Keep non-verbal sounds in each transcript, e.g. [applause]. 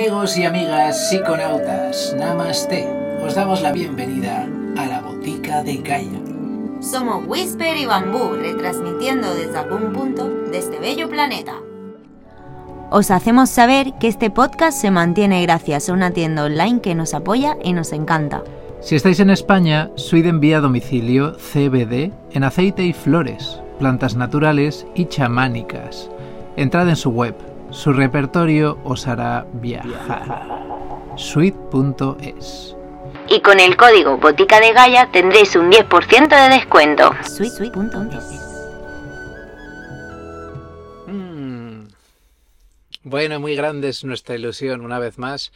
Amigos y amigas psiconautas, Namaste. Os damos la bienvenida a la botica de Gaia. Somos Whisper y Bambú, retransmitiendo desde algún punto de este bello planeta. Os hacemos saber que este podcast se mantiene gracias a una tienda online que nos apoya y nos encanta. Si estáis en España, Suid envía a domicilio CBD en aceite y flores, plantas naturales y chamánicas. Entrad en su web su repertorio os hará viajar. Sweet.es Y con el código Botica de Gaia tendréis un 10% de descuento. Sweet.es mm. Bueno, muy grande es nuestra ilusión una vez más.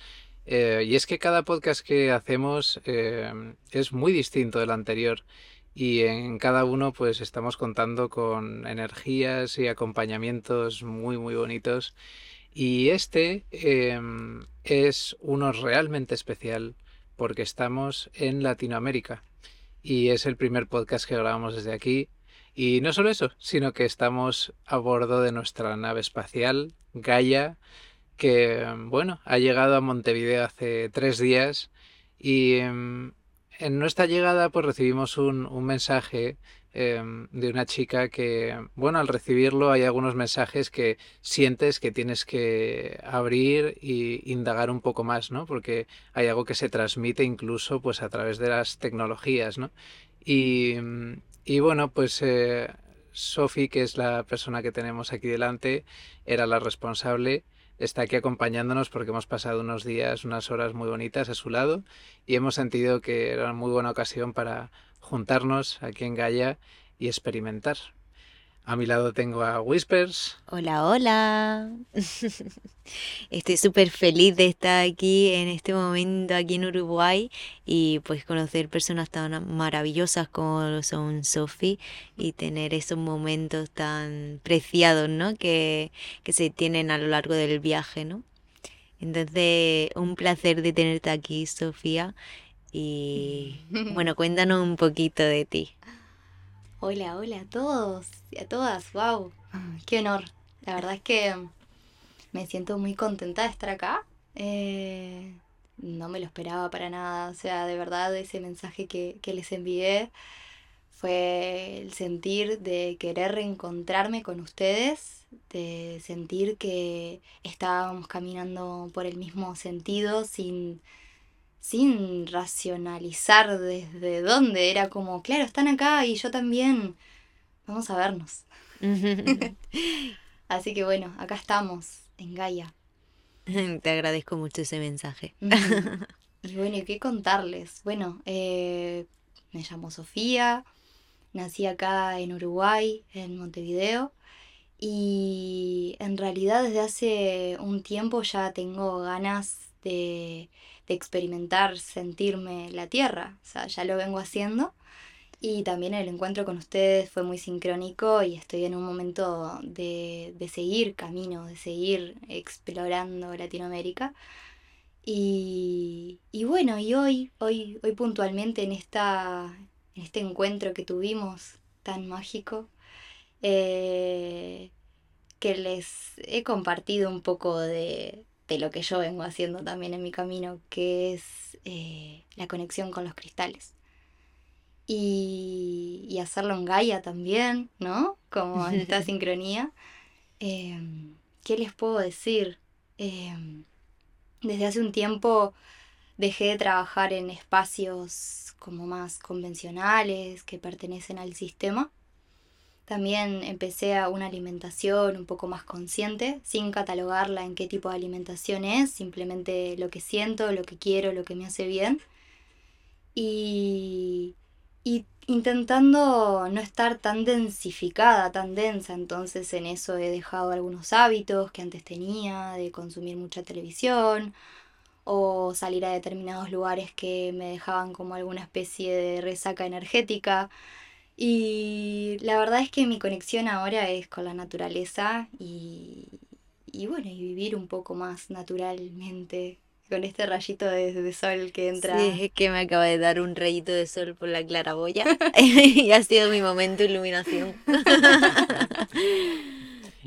Eh, y es que cada podcast que hacemos eh, es muy distinto del anterior y en cada uno pues estamos contando con energías y acompañamientos muy muy bonitos. Y este em, es uno realmente especial porque estamos en Latinoamérica y es el primer podcast que grabamos desde aquí. Y no solo eso sino que estamos a bordo de nuestra nave espacial Gaia que bueno ha llegado a Montevideo hace tres días y em, en nuestra llegada pues recibimos un, mensaje em, de una chica que, bueno, al recibirlo hay algunos mensajes que sientes que tienes que abrir y indagar un poco más, ¿no? Porque hay algo que se transmite incluso pues a través de las tecnologías, ¿no? Y, y bueno, pues eh, Sophie, que es la persona que tenemos aquí delante, era la responsable está aquí acompañándonos porque hemos pasado unos días, unas horas muy bonitas a su lado y hemos sentido que era una muy buena ocasión para juntarnos aquí en Gaia y experimentar. A mi lado tengo a Whispers. Hola, hola. [laughs] Estoy súper feliz de estar aquí en este momento, aquí en Uruguay, y pues conocer personas tan maravillosas como lo son Sophie y tener esos momentos tan preciados, ¿no? Que, que se tienen a lo largo del viaje, ¿no? Entonces, un placer de tenerte aquí, Sofía. Y [laughs] bueno, cuéntanos un poquito de ti. Hola, hola a todos y a todas. ¡Wow! ¡Qué honor! La verdad es que me siento muy contenta de estar acá. Eh, no me lo esperaba para nada. O sea, de verdad, ese mensaje que, que les envié fue el sentir de querer reencontrarme con ustedes, de sentir que estábamos caminando por el mismo sentido sin sin racionalizar desde dónde. Era como, claro, están acá y yo también. Vamos a vernos. [laughs] Así que bueno, acá estamos, en Gaia. [laughs] Te agradezco mucho ese mensaje. [laughs] y bueno, ¿y qué contarles? Bueno, eh, me llamo Sofía, nací acá en Uruguay, en Montevideo. Y en realidad desde hace un tiempo ya tengo ganas de de experimentar, sentirme la tierra. O sea, ya lo vengo haciendo. Y también el encuentro con ustedes fue muy sincrónico y estoy en un momento de, de seguir camino, de seguir explorando Latinoamérica. Y, y, bueno, y hoy, hoy, hoy puntualmente en, esta, en este encuentro que tuvimos tan mágico, eh, que les he compartido un poco de, de lo que yo vengo haciendo también en mi camino, que es eh, la conexión con los cristales. Y, hacerlo en Gaia también, ¿no? Como en esta [laughs] sincronía. Em, ¿Qué les puedo decir? Em, desde hace un tiempo dejé de trabajar en espacios como más convencionales que pertenecen al sistema también empecé a una alimentación un poco más consciente, sin catalogarla en qué tipo de alimentación es, simplemente lo que siento, lo que quiero, lo que me hace bien. Y, y intentando no estar tan densificada, tan densa, entonces en eso he dejado algunos hábitos que antes tenía, de consumir mucha televisión o salir a determinados lugares que me dejaban como alguna especie de resaca energética. Y la verdad es que mi conexión ahora es con la naturaleza y, y bueno, y vivir un poco más naturalmente con este rayito de, sol que entra. Sí, es que me acaba de dar un rayito de sol por la claraboya [laughs] [laughs] y ha sido mi momento de iluminación. [laughs]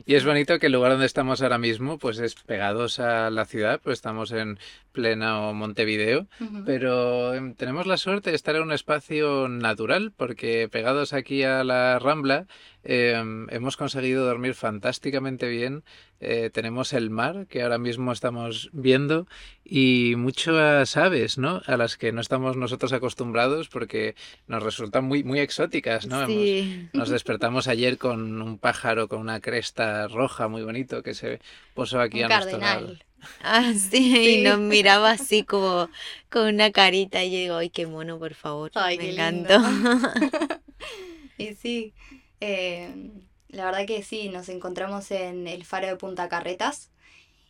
Y es bonito que el lugar donde estamos ahora mismo, pues es pegados a la ciudad, pues estamos en pleno Montevideo, pero em, tenemos la suerte de estar en un espacio natural, porque pegados aquí a la Rambla em, hemos conseguido dormir fantásticamente bien. Eh, tenemos el mar que ahora mismo estamos viendo y muchas aves, ¿no? A las que no estamos nosotros acostumbrados porque nos resultan muy, muy exóticas, ¿no? Hemos- [laughs] nos despertamos ayer con un pájaro con una cresta roja muy bonito que se posó aquí Un a nuestro lado. cardenal. [laughs] Ah, sí, Sí. y nos miraba así como con una carita y yo digo, ay, qué mono, por favor. Ay, Me qué encantó. lindo. [laughs] Y sí, eh, la verdad que sí, nos encontramos en el faro de Punta Carretas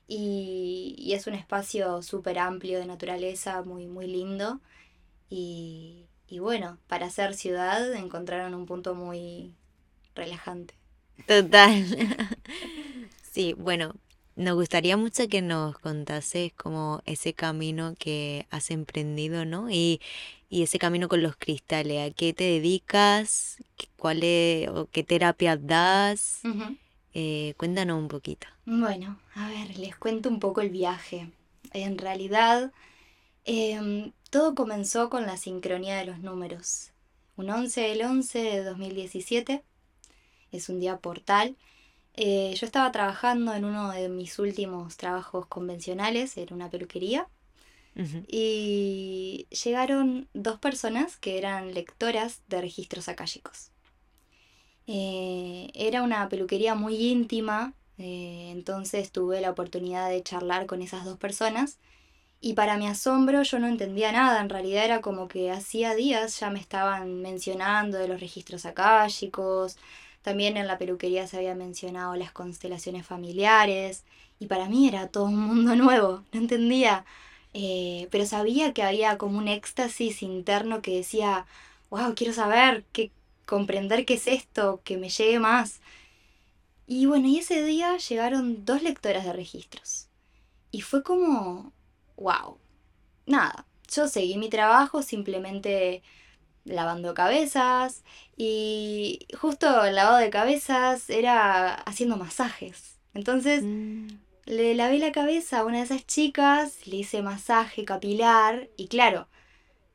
y, y es un espacio súper amplio de naturaleza, muy, muy lindo. Y, y bueno, para ser ciudad encontraron un punto muy relajante. Total. [laughs] Sí, bueno, nos gustaría mucho que nos contases como ese camino que has emprendido, ¿no? Y ese camino con los cristales. ¿A qué te dedicas? ¿Qué- ¿Cuál es, o qué terapias das? Eh, cuéntanos un poquito. Bueno, a ver, les cuento un poco el viaje. En realidad, em, todo comenzó con la sincronía de los números. Un 11 del 11 de 2017, es un día portal. Eh, yo estaba trabajando en uno de mis últimos trabajos convencionales, en una peluquería, Y llegaron dos personas que eran lectoras de registros akáshicos. Eh, era una peluquería muy íntima, eh, entonces tuve la oportunidad de charlar con esas dos personas y para mi asombro yo no entendía nada, en realidad era como que hacía días ya me estaban mencionando de los registros akáshicos, también en la peluquería se había mencionado las constelaciones familiares y para mí era todo un mundo [laughs] nuevo, no entendía, eh, pero sabía que había como un éxtasis interno que decía, wow, quiero saber, qué, comprender qué es esto, que me llegue más. Y bueno, y ese día llegaron dos lectoras de registros. Y fue como, wow, nada, yo seguí mi trabajo simplemente lavando cabezas y justo el lavado de cabezas era haciendo masajes. Entonces Mm, le lavé la cabeza a una de esas chicas, le hice masaje capilar y claro,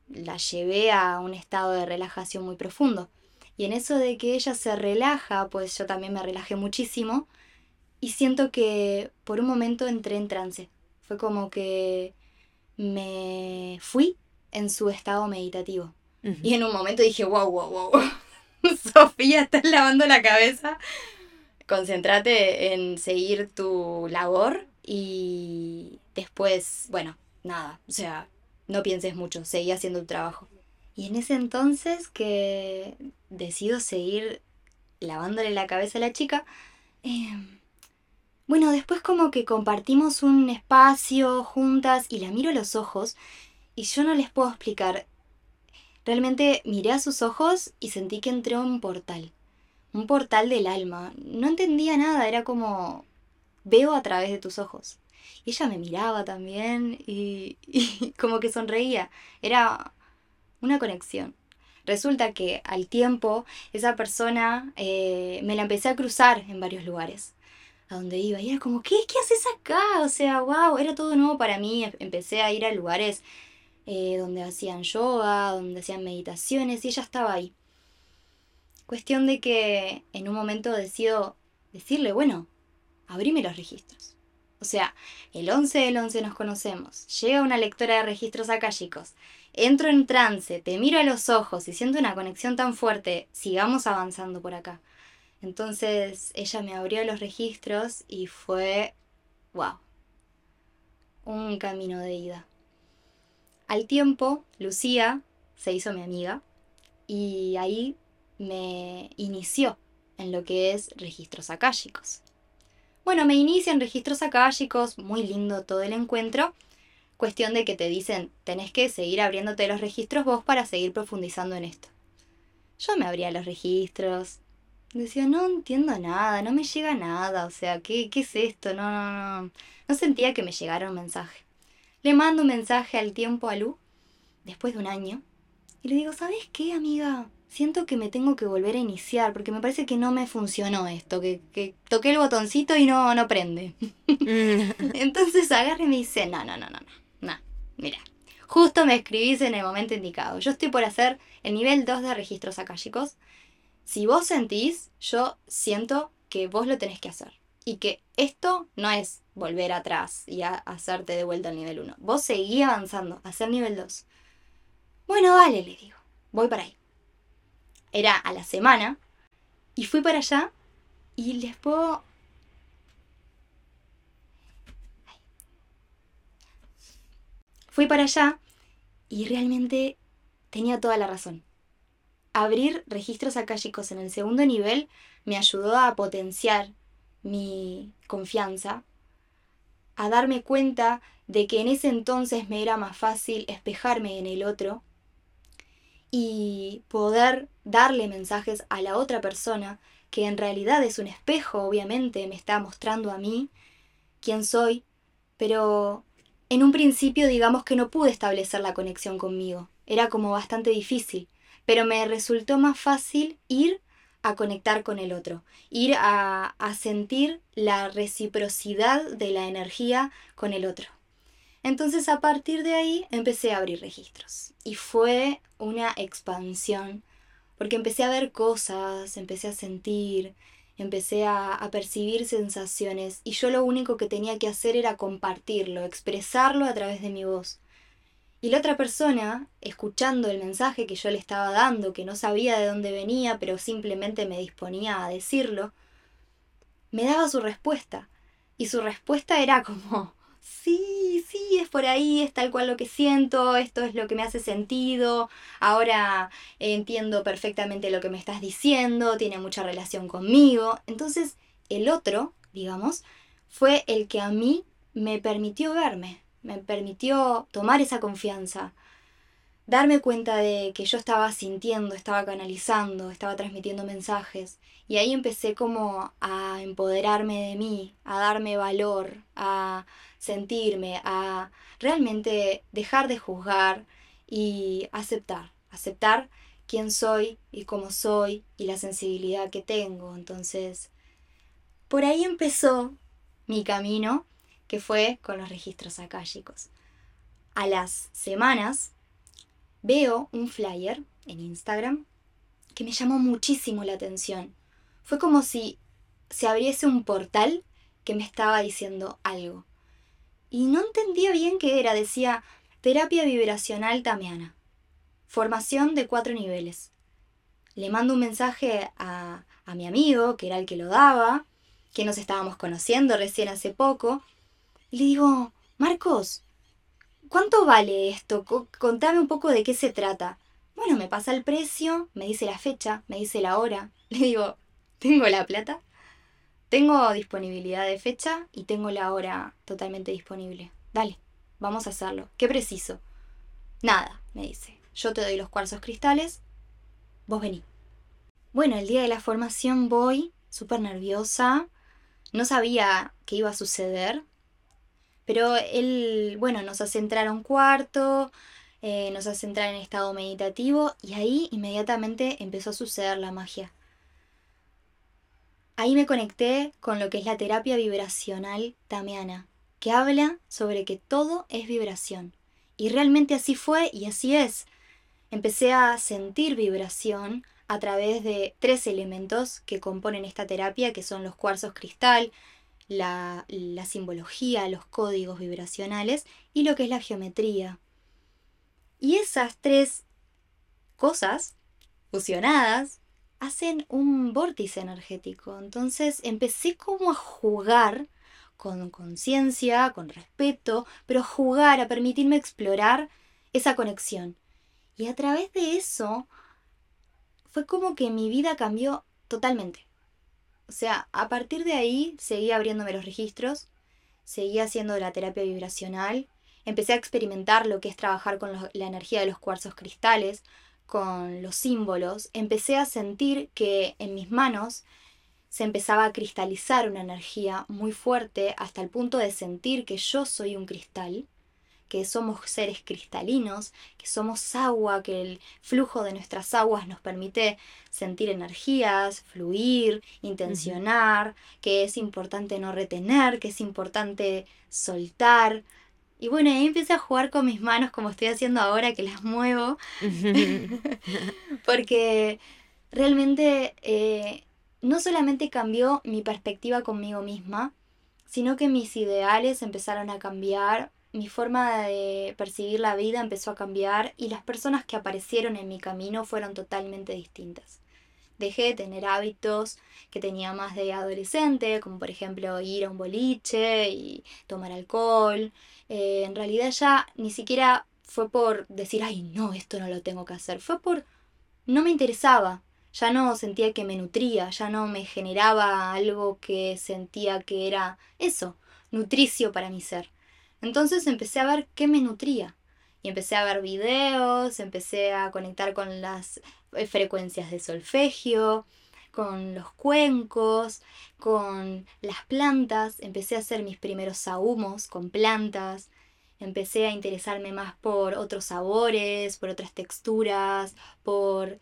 la llevé a un estado de relajación muy profundo. Y en eso de que ella se relaja, pues yo también me relajé muchísimo y siento que por un momento entré en trance. Fue como que me fui en su estado meditativo. Y en un momento dije, wow, wow, wow. Sofía, estás lavando la cabeza. Concéntrate en seguir tu labor y después, bueno, nada, o sea, no pienses mucho, seguí haciendo tu trabajo. Y en ese entonces que decido seguir lavándole la cabeza a la chica, eh, bueno, después como que compartimos un espacio juntas y la miro a los ojos y yo no les puedo explicar Realmente miré a sus ojos y sentí que entré a un portal. Un portal del alma. No entendía nada, era como veo a través de tus ojos. Y ella me miraba también y, [laughs] y como que sonreía. Era una conexión. Resulta que al tiempo esa persona eh, me la empecé a cruzar en varios lugares. A donde iba. Y era como, ¿qué, ¿qué haces acá? O sea, wow, era todo nuevo para mí. Empecé a ir a lugares eh, donde hacían yoga, donde hacían meditaciones, y ella estaba ahí. Cuestión de que en un momento decido decirle, bueno, abrime los registros. O sea, el 11 del 11 nos conocemos, llega una lectora de registros akáshicos, entro en trance, te miro a los ojos y siento una conexión tan fuerte, sigamos avanzando por acá. Entonces ella me abrió los registros y fue, wow, un camino de ida. Al tiempo, Lucía se hizo mi amiga y ahí me inició en lo que es registros akáshicos. Bueno, me inicia en registros akáshicos, muy lindo todo el encuentro. Cuestión de que te dicen, tenés que seguir abriéndote los registros vos para seguir profundizando en esto. Yo me abría los registros, decía, no entiendo nada, no me llega nada, o sea, ¿qué, qué es esto? No, no, no. No sentía que me llegara un mensaje. Le mando un mensaje al tiempo a Lu, después de un año, y le digo, ¿sabes qué, amiga? Siento que me tengo que volver a iniciar, porque me parece que no me funcionó esto, que, que toqué el botoncito y no, no prende. [laughs] Entonces agarré y me dice, no, no, no, no, no, no, mira, justo me escribís en el momento indicado. Yo estoy por hacer el nivel 2 de registros akáshicos. Si vos sentís, yo siento que vos lo tenés que hacer. Y que esto no es volver atrás y a hacerte de vuelta al nivel 1. Vos seguí avanzando, hacer nivel 2. Bueno, dale, le digo, voy para ahí era a la semana, y fui para allá y les puedo... Fui para allá y realmente tenía toda la razón. Abrir registros akáshicos en el segundo nivel me ayudó a potenciar mi confianza, a darme cuenta de que en ese entonces me era más fácil espejarme en el otro y poder darle mensajes a la otra persona, que en realidad es un espejo, obviamente, me está mostrando a mí quién soy, pero en un principio digamos que no pude establecer la conexión conmigo, era como bastante difícil, pero me resultó más fácil ir a conectar con el otro, ir a, a sentir la reciprocidad de la energía con el otro. Entonces a partir de ahí empecé a abrir registros y fue una expansión porque empecé a ver cosas, empecé a sentir, empecé a, a, percibir sensaciones y yo lo único que tenía que hacer era compartirlo, expresarlo a través de mi voz. Y la otra persona, escuchando el mensaje que yo le estaba dando, que no sabía de dónde venía, pero simplemente me disponía a decirlo, me daba su respuesta. Y su respuesta era como, sí, sí, es por ahí, es tal cual lo que siento, esto es lo que me hace sentido, ahora entiendo perfectamente lo que me estás diciendo, tiene mucha relación conmigo. Entonces, el otro, digamos, fue el que a mí me permitió verme, me permitió tomar esa confianza, darme cuenta de que yo estaba sintiendo, estaba canalizando, estaba transmitiendo mensajes. Y ahí empecé como a empoderarme de mí, a darme valor, a sentirme, a realmente dejar de juzgar y aceptar, aceptar quién soy y cómo soy y la sensibilidad que tengo. Entonces, por ahí empezó mi camino, que fue con los registros akáshicos. A las semanas veo un flyer en Instagram que me llamó muchísimo la atención. Fue como si se abriese un portal que me estaba diciendo algo y no entendía bien qué era. Decía terapia vibracional tamiana. Formación de cuatro niveles. Le mando un mensaje a, a mi amigo, que era el que lo daba, que nos estábamos conociendo recién hace poco. Y le digo, Marcos, ¿cuánto vale esto? Contame un poco de qué se trata. Bueno, me pasa el precio, me dice la fecha, me dice la hora. [laughs] Le digo, ¿tengo la plata? Tengo disponibilidad de fecha y tengo la hora totalmente disponible. Dale, vamos a hacerlo. ¿Qué preciso? Nada, me dice. Yo te doy los cuarzos cristales, vos vení. Bueno, el día de la formación voy, súper nerviosa, no sabía qué iba a suceder, pero él, bueno, nos hace entrar a un cuarto, eh, nos hace entrar en estado meditativo y ahí inmediatamente empezó a suceder la magia. Ahí me conecté con lo que es la terapia vibracional tamiana, que habla sobre que todo es vibración. Y realmente así fue y así es. Empecé a sentir vibración a través de tres elementos que componen esta terapia, que son los cuarzos cristal, la, la simbología, los códigos vibracionales y lo que es la geometría. Y esas tres cosas fusionadas hacen un vórtice energético. Entonces empecé como a jugar con conciencia, con respeto, pero jugar, a permitirme explorar esa conexión. Y a través de eso fue como que mi vida cambió totalmente. O sea, a partir de ahí seguí abriéndome los registros, seguí haciendo la terapia vibracional, empecé a experimentar lo que es trabajar con la energía de los cuarzos cristales, con los símbolos, empecé a sentir que en mis manos se empezaba a cristalizar una energía muy fuerte hasta el punto de sentir que yo soy un cristal, que somos seres cristalinos, que somos agua, que el flujo de nuestras aguas nos permite sentir energías, fluir, intencionar, que es importante no retener, que es importante soltar. Y bueno, ahí empecé a jugar con mis manos como estoy haciendo ahora que las muevo, [laughs] porque realmente eh, no solamente cambió mi perspectiva conmigo misma, sino que mis ideales empezaron a cambiar, mi forma de percibir la vida empezó a cambiar y las personas que aparecieron en mi camino fueron totalmente distintas. Dejé de tener hábitos que tenía más de adolescente, como por ejemplo ir a un boliche y tomar alcohol. Eh, en realidad ya ni siquiera fue por decir, ay, no, esto no lo tengo que hacer. Fue por... no me interesaba ya no sentía que me nutría, ya no me generaba algo que sentía que era eso, nutricio para mi ser. Entonces empecé a ver qué me nutría. Y empecé a ver videos, empecé a conectar con las eh, frecuencias de solfegio, con los cuencos, con las plantas, empecé a hacer mis primeros sahumos con plantas, empecé a interesarme más por otros sabores, por otras texturas, por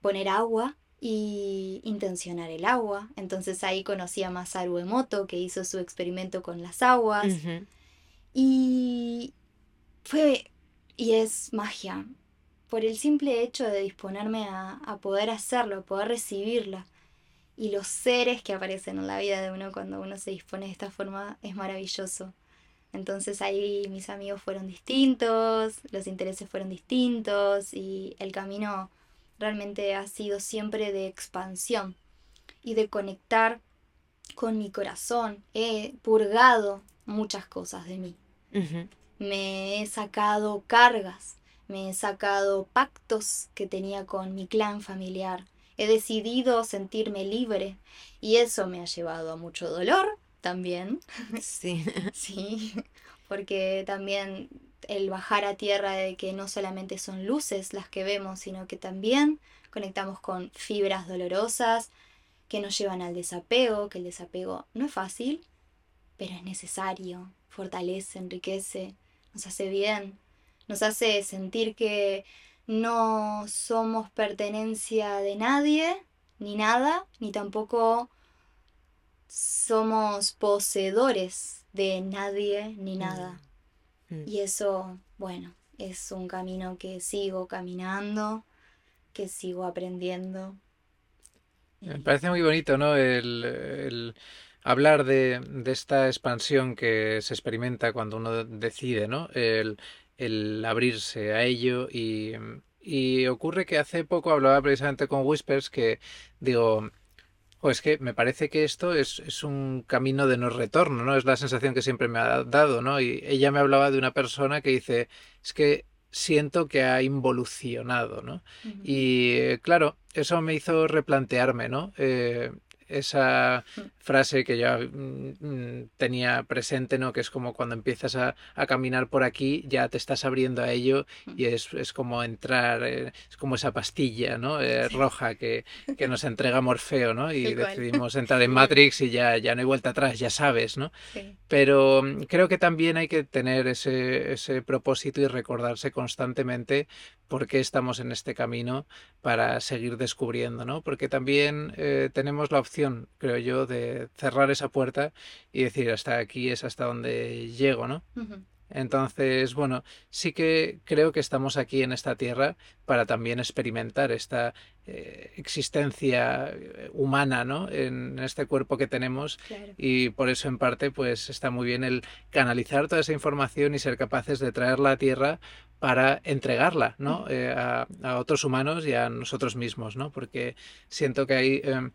poner agua y intencionar el agua. Entonces ahí conocí a Masaru Emoto, que hizo su experimento con las aguas. Y fue, y es magia, por el simple hecho de disponerme a, a poder hacerlo, a poder recibirla. Y los seres que aparecen en la vida de uno cuando uno se dispone de esta forma es maravilloso. Entonces ahí mis amigos fueron distintos, los intereses fueron distintos y el camino realmente ha sido siempre de expansión y de conectar con mi corazón. He purgado muchas cosas de mí. Me he sacado cargas, me he sacado pactos que tenía con mi clan familiar. He decidido sentirme libre y eso me ha llevado a mucho dolor también. Sí. [laughs] sí, porque también el bajar a tierra de que no solamente son luces las que vemos, sino que también conectamos con fibras dolorosas que nos llevan al desapego, que el desapego no es fácil, pero es necesario, fortalece, enriquece, nos hace bien, nos hace sentir que no somos pertenencia de nadie, ni nada, ni tampoco somos poseedores de nadie ni nada. Mm. Y eso, bueno, es un camino que sigo caminando, que sigo aprendiendo. Me parece muy bonito, ¿no? El, hablar de, esta expansión que se experimenta cuando uno decide, ¿no? El, abrirse a ello y, y ocurre que hace poco hablaba precisamente con Whispers que digo, pues que me parece que esto es, es, un camino de no retorno, ¿no? Es la sensación que siempre me ha dado, ¿no? Y ella me hablaba de una persona que dice, es que siento que ha involucionado, ¿no? Y claro, eso me hizo replantearme, ¿no? Eh, esa mm. Frase que ya mm, mm, tenía presente, ¿no? Que es como cuando empiezas a, caminar por aquí, ya te estás abriendo a ello y es, como entrar, eh, es como esa pastilla, ¿no? Eh, roja que, que, nos entrega Morfeo, ¿no? [laughs] Y decidimos entrar en Matrix y ya, ya no hay vuelta atrás, ya sabes, ¿no? Pero creo que también hay que tener ese, ese propósito y recordarse constantemente por qué estamos en este camino para seguir descubriendo, ¿no? Porque también eh, tenemos la opción, creo yo, de cerrar esa puerta y decir hasta aquí es hasta donde llego, ¿no? Entonces, bueno, sí que creo que estamos aquí en esta tierra para también experimentar esta eh, existencia eh, humana, ¿no? En este cuerpo que tenemos y por eso en parte, pues está muy bien el canalizar toda esa información y ser capaces de traerla a tierra para entregarla, ¿no? Eh, a, a, otros humanos y a nosotros mismos, ¿no? Porque siento que hay em,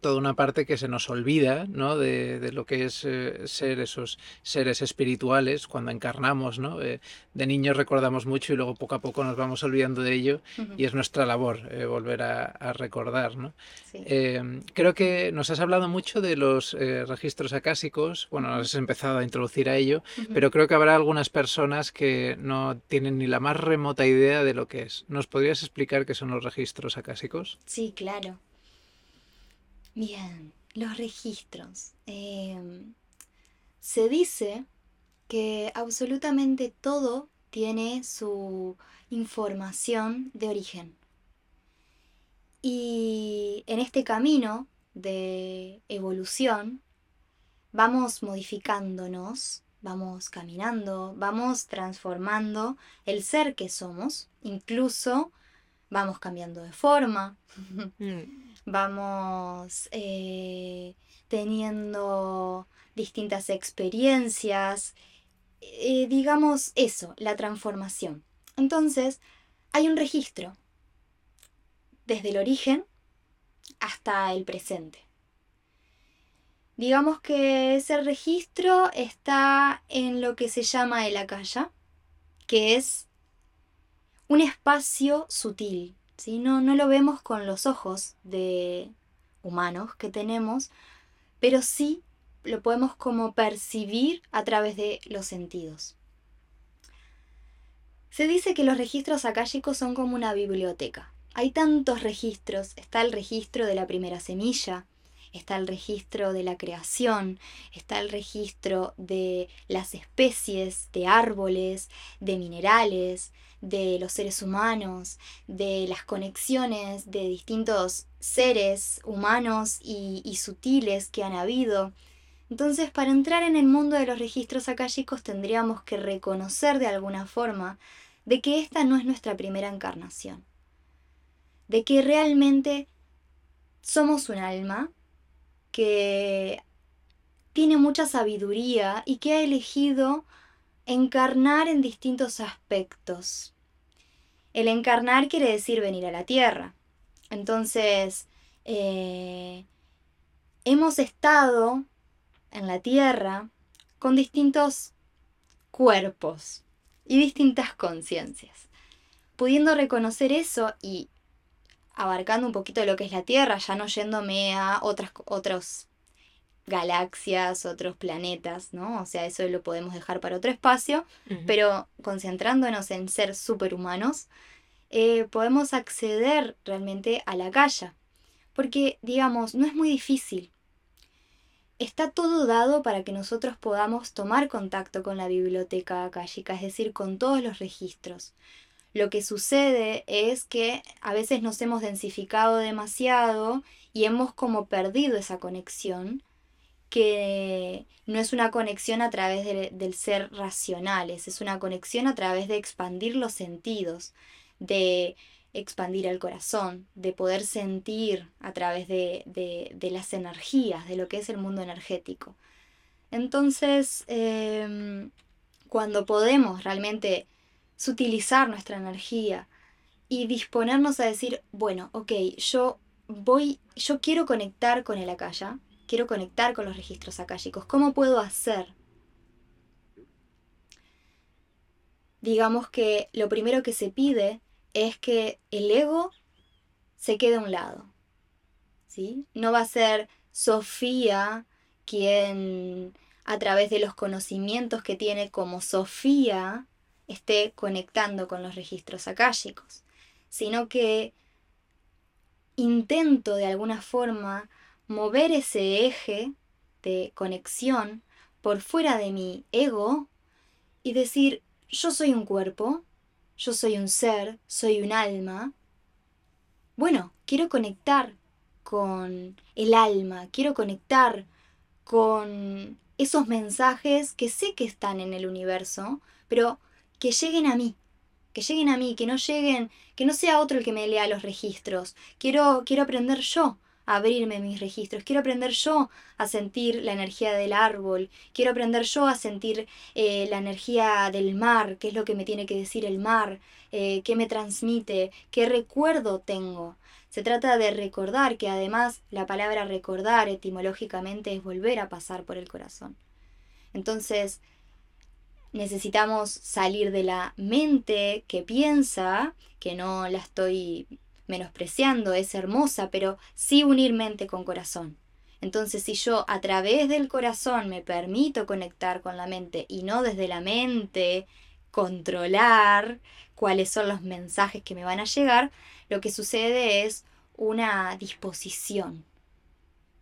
toda una parte que se nos olvida ¿no? de, de lo que es eh, ser esos seres espirituales cuando encarnamos. ¿no? Eh, de niños recordamos mucho y luego poco a poco nos vamos olvidando de ello y es nuestra labor eh, volver a, a, recordar. ¿no? creo que nos has hablado mucho de los registros acásicos, bueno, nos has empezado a introducir a ello, pero creo que habrá algunas personas que no tienen ni la más remota idea de lo que es. ¿Nos podrías explicar qué son los registros acásicos? Sí, claro. Bien, los registros. Em, se dice que absolutamente todo tiene su información de origen. Y en este camino de evolución vamos modificándonos, vamos caminando, vamos transformando el ser que somos, incluso vamos cambiando de forma, [laughs] mm. Vamos eh, teniendo distintas experiencias, eh, digamos eso, la transformación. Entonces, hay un registro desde el origen hasta el presente. Digamos que ese registro está en lo que se llama el acaya, que es un espacio sutil. ¿Sí? No, no lo vemos con los ojos de humanos que tenemos, pero sí lo podemos como percibir a través de los sentidos. Se dice que los registros akáshicos son como una biblioteca. Hay tantos registros. Está el registro de la primera semilla, está el registro de la creación, está el registro de las especies, de árboles, de minerales, de los seres humanos, de las conexiones de distintos seres humanos y, sutiles que han habido. Entonces, para entrar en el mundo de los registros akáshicos tendríamos que reconocer de alguna forma de que esta no es nuestra primera encarnación, de que realmente somos un alma que tiene mucha sabiduría y que ha elegido encarnar en distintos aspectos. El encarnar quiere decir venir a la tierra. Entonces, eh, hemos estado en la tierra con distintos cuerpos y distintas conciencias. Pudiendo reconocer eso y abarcando un poquito lo que es la Tierra, ya no yéndome a otras, otros galaxias, otros planetas, ¿no? O sea, eso lo podemos dejar para otro espacio, pero concentrándonos en ser superhumanos, eh, podemos acceder realmente a la calle. Porque, digamos, no es muy difícil está todo dado para que nosotros podamos tomar contacto con la biblioteca akáshica, es decir, con todos los registros. Lo que sucede es que a veces nos hemos densificado demasiado y hemos como perdido esa conexión, que no es una conexión a través del ser racionales, es una conexión a través de expandir los sentidos, de expandir el corazón, de poder sentir a través de, las energías, de lo que es el mundo energético. Entonces, em, cuando podemos realmente sutilizar nuestra energía y disponernos a decir, bueno, ok, yo voy, yo quiero conectar con el akaya, quiero conectar con los registros akáshicos, ¿cómo puedo hacer? Digamos que lo primero que se pide es que el ego se quede a un lado. ¿sí? No va a ser Sofía quien a través de los conocimientos que tiene como Sofía esté conectando con los registros akáshicos, sino que intento de alguna forma mover ese eje de conexión por fuera de mi ego y decir, yo soy un cuerpo, yo soy un ser, soy un alma. Bueno, quiero conectar con el alma, quiero conectar con esos mensajes que sé que están en el universo, pero que lleguen a mí, que lleguen a mí, que no lleguen, que no sea otro el que me lea los registros. Quiero, quiero aprender yo abrirme mis registros, quiero aprender yo a sentir la energía del árbol, quiero aprender yo a sentir eh, la energía del mar, qué es lo que me tiene que decir el mar, eh, qué me transmite, qué recuerdo tengo. Se trata de recordar, que además la palabra recordar etimológicamente es volver a pasar por el corazón. Entonces, necesitamos salir de la mente que piensa, que no la estoy menospreciando, es hermosa, pero sí unir mente con corazón. Entonces, si yo a través del corazón me permito conectar con la mente y no desde la mente controlar cuáles son los mensajes que me van a llegar, lo que sucede es una disposición.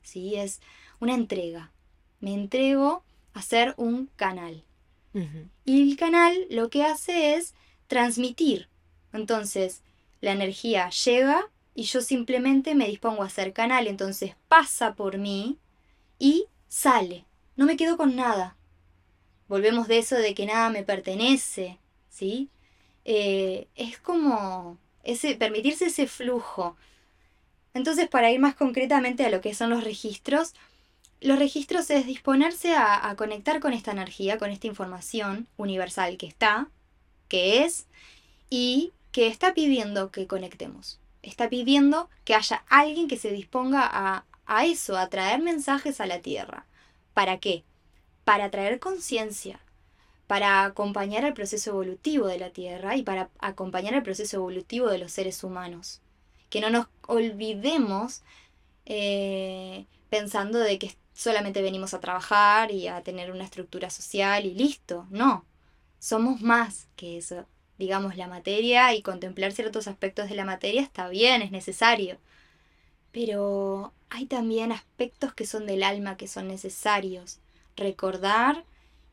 ¿sí? Es una entrega. Me entrego a ser un canal. Y el canal lo que hace es transmitir. Entonces, la energía llega y yo simplemente me dispongo a hacer canal, entonces pasa por mí y sale. No me quedo con nada. Volvemos de eso de que nada me pertenece, ¿sí? Eh, es como ese, permitirse ese flujo. Entonces, para ir más concretamente a lo que son los registros, los registros es disponerse a, a conectar con esta energía, con esta información universal que está, que es, y que está pidiendo que conectemos. Está pidiendo que haya alguien que se disponga a, a eso, a traer mensajes a la Tierra. ¿Para qué? Para traer conciencia, para acompañar el proceso evolutivo de la Tierra y para acompañar el proceso evolutivo de los seres humanos. Que no nos olvidemos eh, pensando de que solamente venimos a trabajar y a tener una estructura social y listo. No, somos más que eso. Digamos, la materia y contemplar ciertos aspectos de la materia está bien, es necesario. Pero hay también aspectos que son del alma que son necesarios. Recordar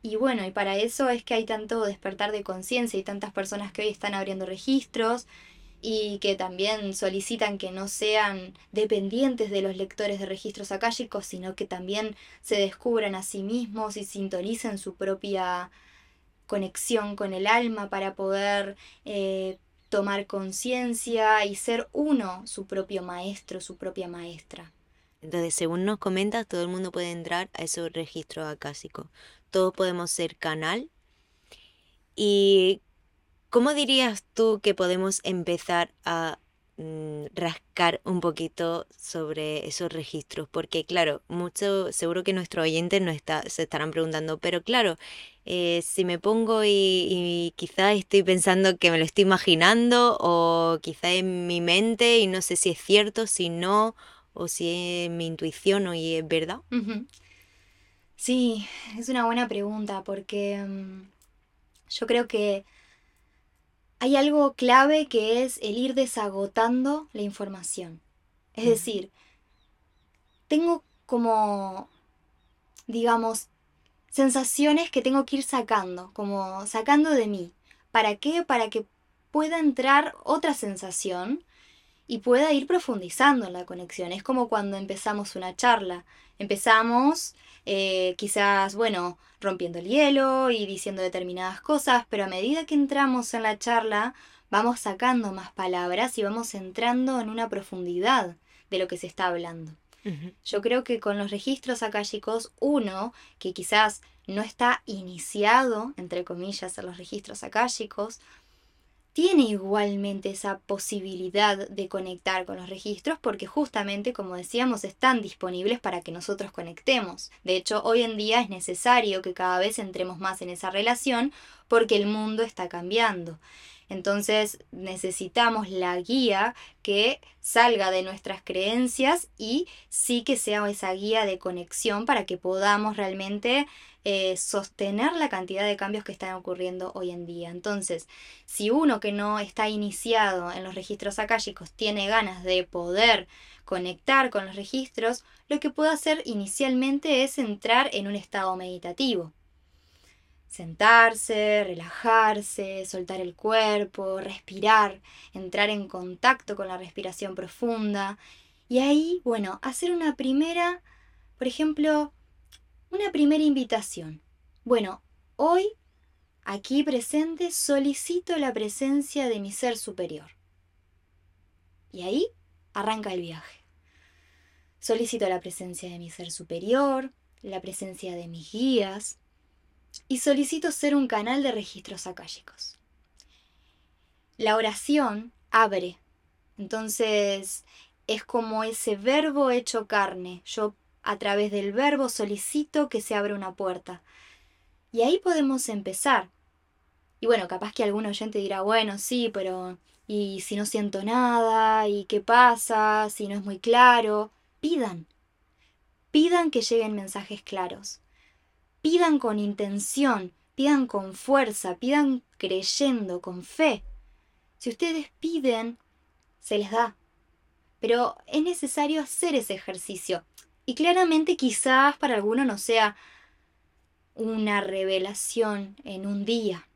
y bueno, y para eso es que hay tanto despertar de conciencia y tantas personas que hoy están abriendo registros y que también solicitan que no sean dependientes de los lectores de registros akáshicos, sino que también se descubran a sí mismos y sintonicen su propia conexión con el alma para poder eh, tomar conciencia y ser uno su propio maestro, su propia maestra. Entonces, según nos comentas, todo el mundo puede entrar a esos registros acásicos todos podemos ser canal. ¿Y cómo dirías tú que podemos empezar a mm, rascar un poquito sobre esos registros? Porque claro, mucho, seguro que nuestros oyentes no está, se estarán preguntando, pero claro, eh, si me pongo y, quizás estoy pensando que me lo estoy imaginando o quizás en mi mente y no sé si es cierto, si no, o si es mi intuición o es verdad. Sí, es una buena pregunta porque mm, yo creo que hay algo clave que es el ir desagotando la información. Es decir, tengo como, digamos, sensaciones que tengo que ir sacando, como sacando de mí. ¿Para qué? Para que pueda entrar otra sensación y pueda ir profundizando en la conexión. Es como cuando empezamos una charla. Empezamos eh, quizás, bueno, rompiendo el hielo y diciendo determinadas cosas, pero a medida que entramos en la charla, vamos sacando más palabras y vamos entrando en una profundidad de lo que se está hablando. Yo creo que con los registros akáshicos, uno que quizás no está iniciado, entre comillas, en los registros akáshicos, tiene igualmente esa posibilidad de conectar con los registros porque justamente, como decíamos, están disponibles para que nosotros conectemos. De hecho, hoy en día es necesario que cada vez entremos más en esa relación porque el mundo está cambiando. Entonces necesitamos la guía que salga de nuestras creencias y sí que sea esa guía de conexión para que podamos realmente eh, sostener la cantidad de cambios que están ocurriendo hoy en día. Entonces, si uno que no está iniciado en los registros akáshicos tiene ganas de poder conectar con los registros, lo que puede hacer inicialmente es entrar en un estado meditativo sentarse, relajarse, soltar el cuerpo, respirar, entrar en contacto con la respiración profunda. Y ahí, bueno, hacer una primera, por ejemplo, una primera invitación. Bueno, hoy, aquí presente, solicito la presencia de mi ser superior. Y ahí arranca el viaje. Solicito la presencia de mi ser superior, la presencia de mis guías, y solicito ser un canal de registros akáshicos. La oración abre, entonces es como ese verbo hecho carne. Yo a través del verbo solicito que se abra una puerta. Y ahí podemos empezar. Y bueno, capaz que algún oyente dirá, bueno, sí, pero ¿y si no siento nada? ¿Y qué pasa? Si no es muy claro. Pidan. Pidan que lleguen mensajes claros pidan con intención, pidan con fuerza, pidan creyendo, con fe. Si ustedes piden, se les da. Pero es necesario hacer ese ejercicio. Y claramente quizás para alguno no sea una revelación en un día.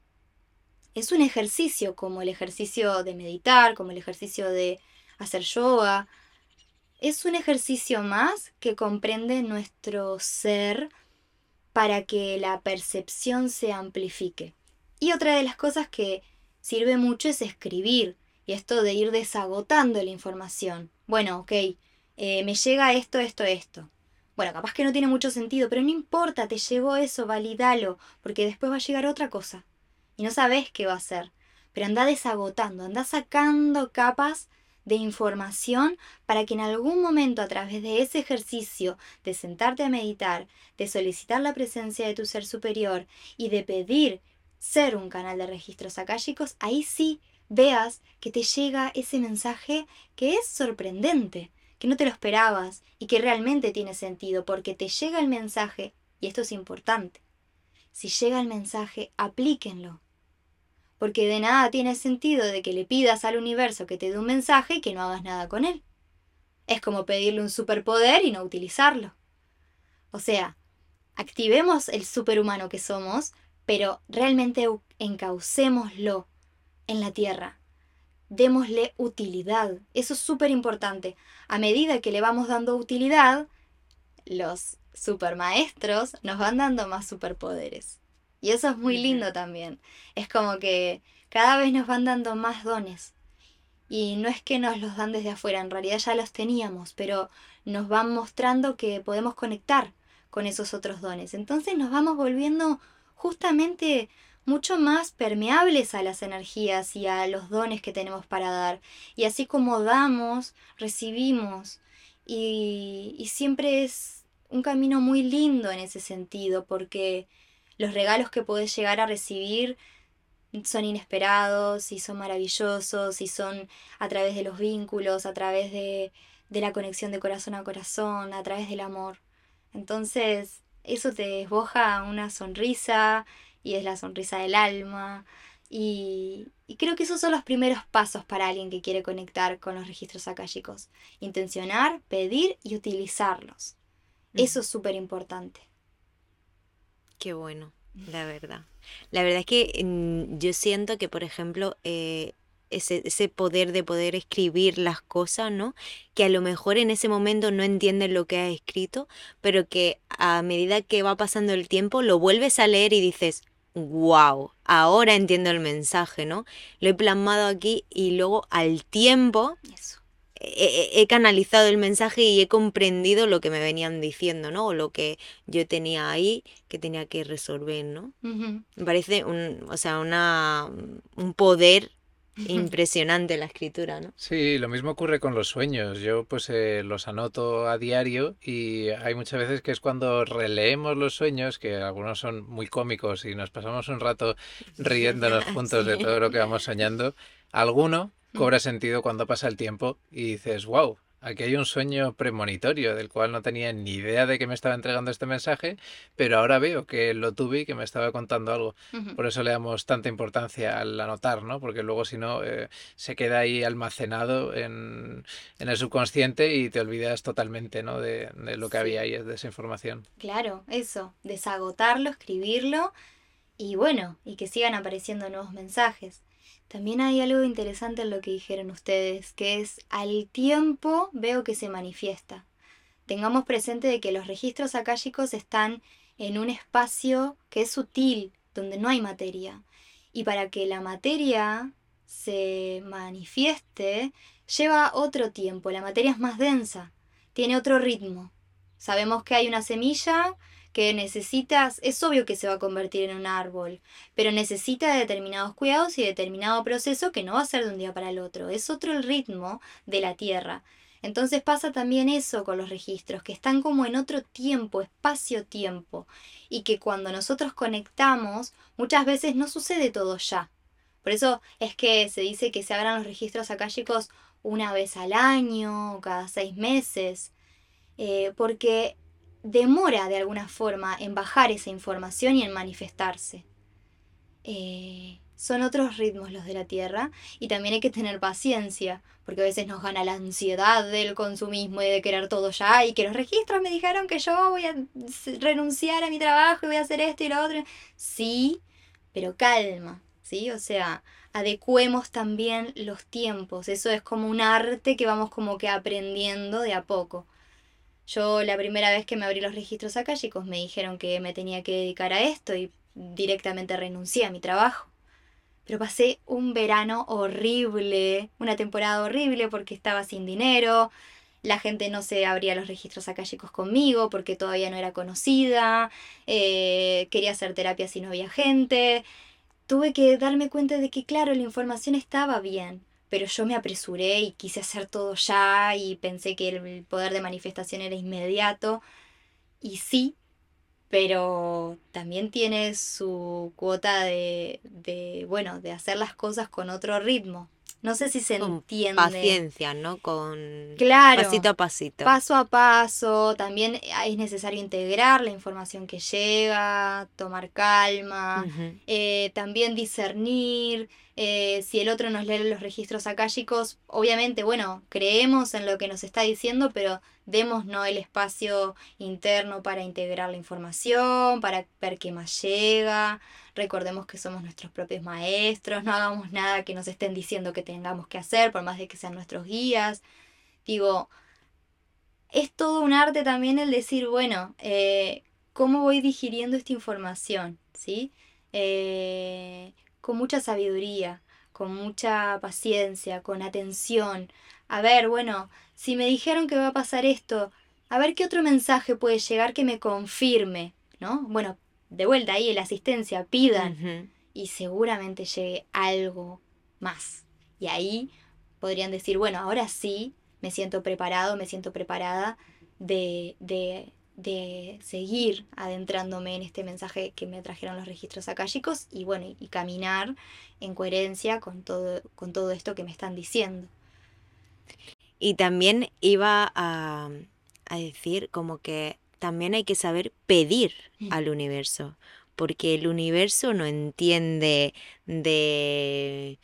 Es un ejercicio como el ejercicio de meditar, como el ejercicio de hacer yoga. Es un ejercicio más que comprende nuestro ser para que la percepción se amplifique. Y otra de las cosas que sirve mucho es escribir y esto de ir desagotando la información. Bueno, ok, eh, me llega esto, esto, esto. Bueno, capaz que no tiene mucho sentido, pero no importa, te llegó eso, validalo, porque después va a llegar otra cosa. Y no sabes qué va a ser. Pero anda desagotando, anda sacando capas de información para que en algún momento a través de ese ejercicio de sentarte a meditar, de solicitar la presencia de tu ser superior y de pedir ser un canal de registros akáshicos, ahí sí veas que te llega ese mensaje que es sorprendente, que no te lo esperabas y que realmente tiene sentido, porque te llega el mensaje, y esto es importante. Si llega el mensaje, aplíquenlo. Porque de nada tiene sentido de que le pidas al universo que te dé un mensaje y que no hagas nada con él. Es como pedirle un superpoder y no utilizarlo. O sea, activemos el superhumano que somos, pero realmente encaucémoslo en la tierra. Démosle utilidad. Eso es súper importante. A medida que le vamos dando utilidad, los supermaestros nos van dando más superpoderes. Y eso es muy lindo también. Es como que cada vez nos van dando más dones. Y no es que nos los dan desde afuera, en realidad ya los teníamos, pero nos van mostrando que podemos conectar con esos otros dones. Entonces nos vamos volviendo justamente mucho más permeables a las energías y a los dones que tenemos para dar. Y así como damos, recibimos. Y, y siempre es un camino muy lindo en ese sentido, porque los regalos que puedes llegar a recibir son inesperados y son maravillosos y son a través de los vínculos, a través de, de la conexión de corazón a corazón, a través del amor. Entonces, eso te desboja una sonrisa y es la sonrisa del alma. Y, creo que esos son los primeros pasos para alguien que quiere conectar con los registros akáshicos. Intencionar, pedir y utilizarlos. Eso es súper importante. Qué bueno, la verdad. La verdad es que mm, yo siento que, por ejemplo, eh, ese, ese poder de poder escribir las cosas, ¿no? Que a lo mejor en ese momento no entiendes lo que has escrito, pero que a medida que va pasando el tiempo lo vuelves a leer y dices, wow, ahora entiendo el mensaje, ¿no? Lo he plasmado aquí y luego al tiempo He, canalizado el mensaje y he comprendido lo que me venían diciendo, ¿no? O lo que yo tenía ahí que tenía que resolver, ¿no? Me parece un, o sea, una, un poder impresionante la escritura, ¿no? Sí, lo mismo ocurre con los sueños. Yo pues eh, los anoto a diario y hay muchas veces que es cuando releemos los sueños, que algunos son muy cómicos y nos pasamos un rato riéndonos [laughs] juntos de todo lo que vamos soñando. Alguno cobra sentido cuando pasa el tiempo y dices, wow, Aquí hay un sueño premonitorio del cual no tenía ni idea de que me estaba entregando este mensaje, pero ahora veo que lo tuve y que me estaba contando algo. Por eso le damos tanta importancia al anotar, ¿no? Porque luego si no eh, se queda ahí almacenado en, el subconsciente y te olvidas totalmente, ¿no? De, lo que había ahí, de esa información. Claro, eso, desagotarlo, escribirlo y bueno, y que sigan apareciendo nuevos mensajes. También hay algo interesante en lo que dijeron ustedes, que es al tiempo veo que se manifiesta. Tengamos presente de que los registros akáshicos están en un espacio que es sutil, donde no hay materia. Y para que la materia se manifieste, lleva otro tiempo. La materia es más densa, tiene otro ritmo. Sabemos que hay una semilla que necesitas, es obvio que se va a convertir en un árbol, pero necesita determinados cuidados y determinado proceso que no va a ser de un día para el otro, es otro el ritmo de la tierra. Entonces pasa también eso con los registros, que están como en otro tiempo, espacio-tiempo, y que cuando nosotros conectamos, muchas veces no sucede todo ya. Por eso es que se dice que se abran los registros akáshicos una vez al año, cada seis meses, eh, porque demora de alguna forma en bajar esa información y en manifestarse. Eh, son otros ritmos los de la Tierra y también hay que tener paciencia, porque a veces nos gana la ansiedad del consumismo y de querer todo ya y que los registros me dijeron que yo voy a renunciar a mi trabajo y voy a hacer esto y lo otro. Sí, pero calma, ¿sí? O sea, adecuemos también los tiempos, eso es como un arte que vamos como que aprendiendo de a poco. Yo la primera vez que me abrí los registros acá, chicos, me dijeron que me tenía que dedicar a esto y directamente renuncié a mi trabajo. Pero pasé un verano horrible, una temporada horrible porque estaba sin dinero, la gente no se abría los registros chicos conmigo porque todavía no era conocida, eh, quería hacer terapia si no había gente. Tuve que darme cuenta de que, claro, la información estaba bien, pero yo me apresuré y quise hacer todo ya y pensé que el poder de manifestación era inmediato. Y sí, pero también tiene su cuota de, de, bueno, de hacer las cosas con otro ritmo. No sé si se Con entiende. Paciencia, ¿no? Con Claro. pasito a pasito. Paso a paso, también es necesario integrar la información que llega, tomar calma, eh, también discernir. eh, si el otro nos lee los registros akáshicos, obviamente, bueno, creemos en lo que nos está diciendo, pero demos ¿no? el espacio interno para integrar la información, para ver qué más llega. Recordemos que somos nuestros propios maestros, no hagamos nada que nos estén diciendo que tengamos que hacer, por más de que sean nuestros guías. Digo, es todo un arte también el decir, bueno, eh, ¿cómo voy digiriendo esta información? ¿Sí? Eh, con mucha sabiduría, con mucha paciencia, con atención. A ver, bueno, si me dijeron que va a pasar esto, a ver qué otro mensaje puede llegar que me confirme, ¿no? Bueno, de vuelta ahí, en la asistencia, pidan y seguramente llegue algo más. Y ahí podrían decir, bueno, ahora sí me siento preparado, me siento preparada de, de, de seguir adentrándome en este mensaje que me trajeron los registros akáshicos y bueno, y, y caminar en coherencia con todo, con todo esto que me están diciendo. Y también iba a, a decir como que también hay que saber pedir Mm. al universo, porque el universo no entiende de,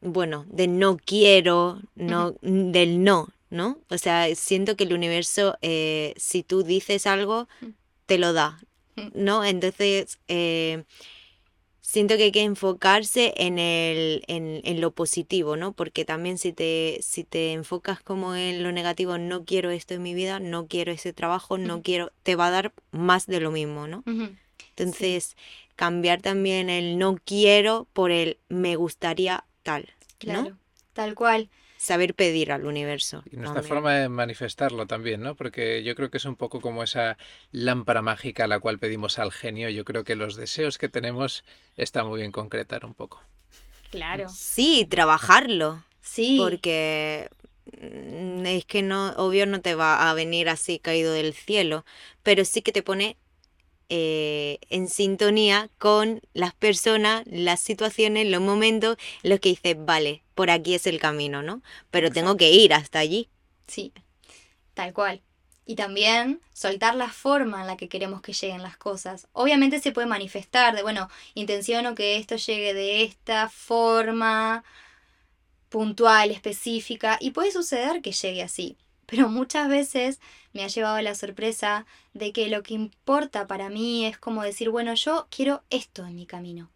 bueno, de no quiero, no, del no, ¿no? O sea, siento que el universo, eh, si tú dices algo, Mm. te lo da, Mm. ¿no? Entonces, eh, siento que hay que enfocarse en el, en, en lo positivo, ¿no? Porque también si te, si te enfocas como en lo negativo, no quiero esto en mi vida, no quiero ese trabajo, no quiero, te va a dar más de lo mismo, ¿no? Entonces, cambiar también el no quiero por el me gustaría tal, Claro, ¿no? tal cual. Saber pedir al universo. Y nuestra también. forma de manifestarlo también, ¿no? Porque yo creo que es un poco como esa lámpara mágica a la cual pedimos al genio. Yo creo que los deseos que tenemos está muy bien concretar un poco. Claro. Sí, trabajarlo. Sí. porque mm, es que no, obvio no te va a venir así caído del cielo, pero sí que te pone eh, en sintonía con las personas, las situaciones, los momentos en los que dices, vale, por aquí es el camino, ¿no? Pero tengo que ir hasta allí. Sí, tal cual. Y también soltar la forma en la que queremos que lleguen las cosas. Obviamente se puede manifestar de, bueno, intenciono que esto llegue de esta forma puntual, específica, y puede suceder que llegue así. Pero muchas veces me ha llevado la sorpresa de que lo que importa para mí es como decir, bueno, yo quiero esto en mi camino.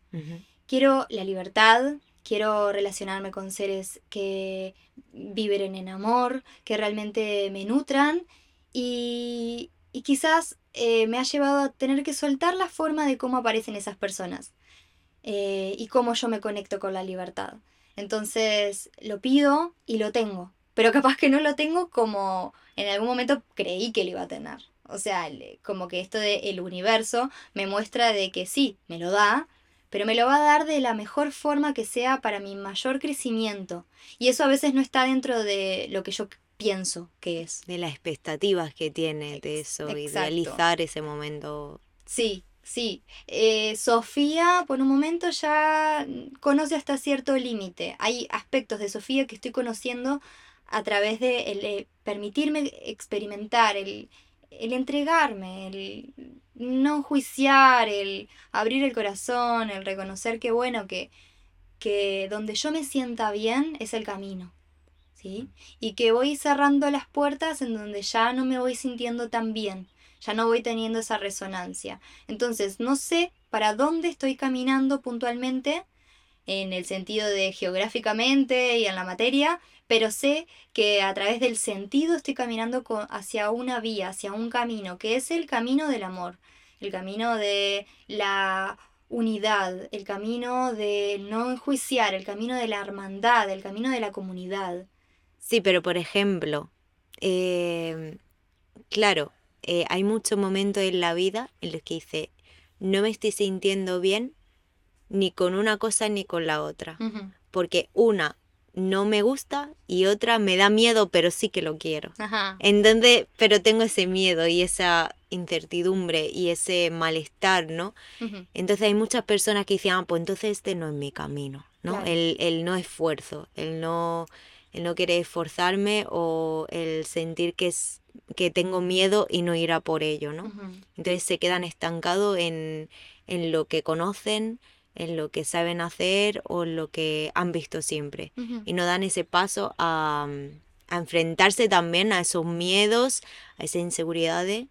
Quiero la libertad, quiero relacionarme con seres que viven en amor, que realmente me nutran y, y quizás eh, me ha llevado a tener que soltar la forma de cómo aparecen esas personas eh, y cómo yo me conecto con la libertad. Entonces lo pido y lo tengo, pero capaz que no lo tengo como en algún momento creí que lo iba a tener. O sea, el- como que esto del universo me muestra de que sí, me lo da, pero me lo va a dar de la mejor forma que sea para mi mayor crecimiento. Y eso a veces no está dentro de lo que yo pienso que es. De las expectativas que tiene de eso, exacto. idealizar ese momento. Sí, sí. Eh, Sofía, por un momento ya conoce hasta cierto límite. Hay aspectos de Sofía que estoy conociendo a través de el, eh, permitirme experimentar, el, el entregarme, el no juiciar, el abrir el corazón, el reconocer que bueno, que que donde yo me sienta bien es el camino. ¿Sí? Y que voy cerrando las puertas en donde ya no me voy sintiendo tan bien, ya no voy teniendo esa resonancia. Entonces, no sé para dónde estoy caminando puntualmente, en el sentido de geográficamente y en la materia, pero sé que a través del sentido estoy caminando hacia una vía, hacia un camino, que es el camino del amor, el camino de la unidad, el camino de no enjuiciar, el camino de la hermandad, el camino de la comunidad. Sí, pero por ejemplo, em, claro, eh, hay muchos momentos en la vida en los que dice, no me estoy sintiendo bien ni con una cosa ni con la otra. Porque una no me gusta y otra me da miedo, pero sí que lo quiero. Ajá. Pero tengo ese miedo y esa incertidumbre y ese malestar, ¿no? Entonces hay muchas personas que dicen, ah, pues entonces este no es mi camino, ¿no? El, no esfuerzo, el no, el no querer esforzarme o el sentir que, es, que tengo miedo y no ir a por ello, ¿no? Entonces se quedan estancados en, en lo que conocen, en lo que saben hacer o en lo que han visto siempre. Y no dan ese paso a, enfrentarse también a esos miedos, a esas inseguridades.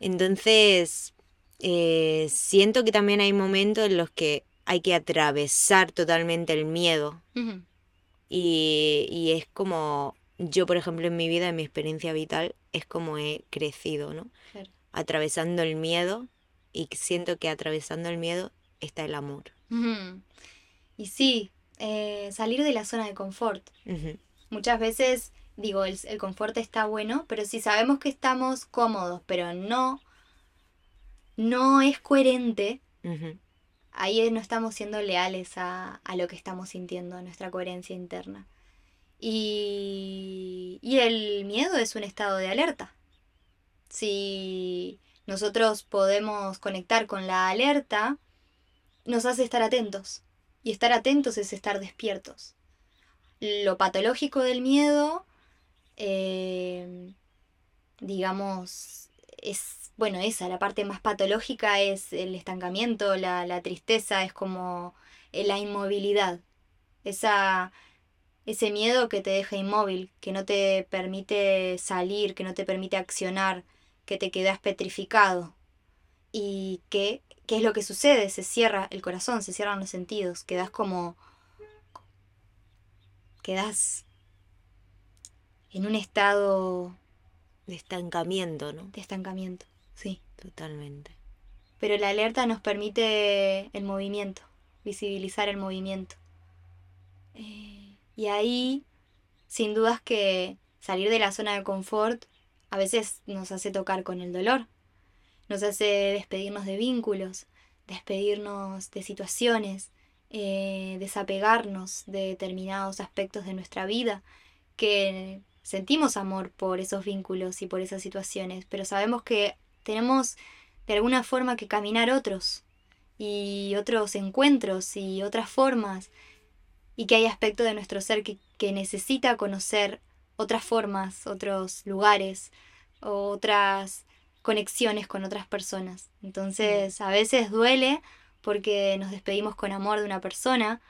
Entonces, eh, siento que también hay momentos en los que hay que atravesar totalmente el miedo. y, y, es como, yo por ejemplo en mi vida, en mi experiencia vital, es como he crecido, ¿no? Atravesando el miedo y siento que atravesando el miedo está el amor. Y sí, eh, salir de la zona de confort. Muchas veces, digo, el, confort está bueno, pero si sabemos que estamos cómodos, pero no, no es coherente, ahí no estamos siendo leales a, a, lo que estamos sintiendo, a nuestra coherencia interna. Y, y el miedo es un estado de alerta. Si nosotros podemos conectar con la alerta, nos hace estar atentos. Y estar atentos es estar despiertos. Lo patológico del miedo, eh, digamos, es, bueno, esa, la parte más patológica es el estancamiento, la, la tristeza, es como eh, la inmovilidad. Esa, ese miedo que te deja inmóvil, que no te permite salir, que no te permite accionar, que te quedas petrificado y que ¿qué es lo que sucede? Se cierra el corazón, se cierran los sentidos, quedas como... quedas en un estado... De estancamiento, ¿no? De estancamiento, sí. Totalmente. Pero la alerta nos permite el movimiento, visibilizar el movimiento. Eh, y ahí, sin dudas que salir de la zona de confort a veces nos hace tocar con el dolor, nos hace despedirnos de vínculos, despedirnos de situaciones, eh, desapegarnos de determinados aspectos de nuestra vida, que sentimos amor por esos vínculos y por esas situaciones, pero sabemos que tenemos de alguna forma que caminar otros y otros encuentros y otras formas y que hay aspectos de nuestro ser que, que necesita conocer otras formas, otros lugares, otras conexiones con otras personas. Entonces, a veces duele porque nos despedimos con amor de una persona,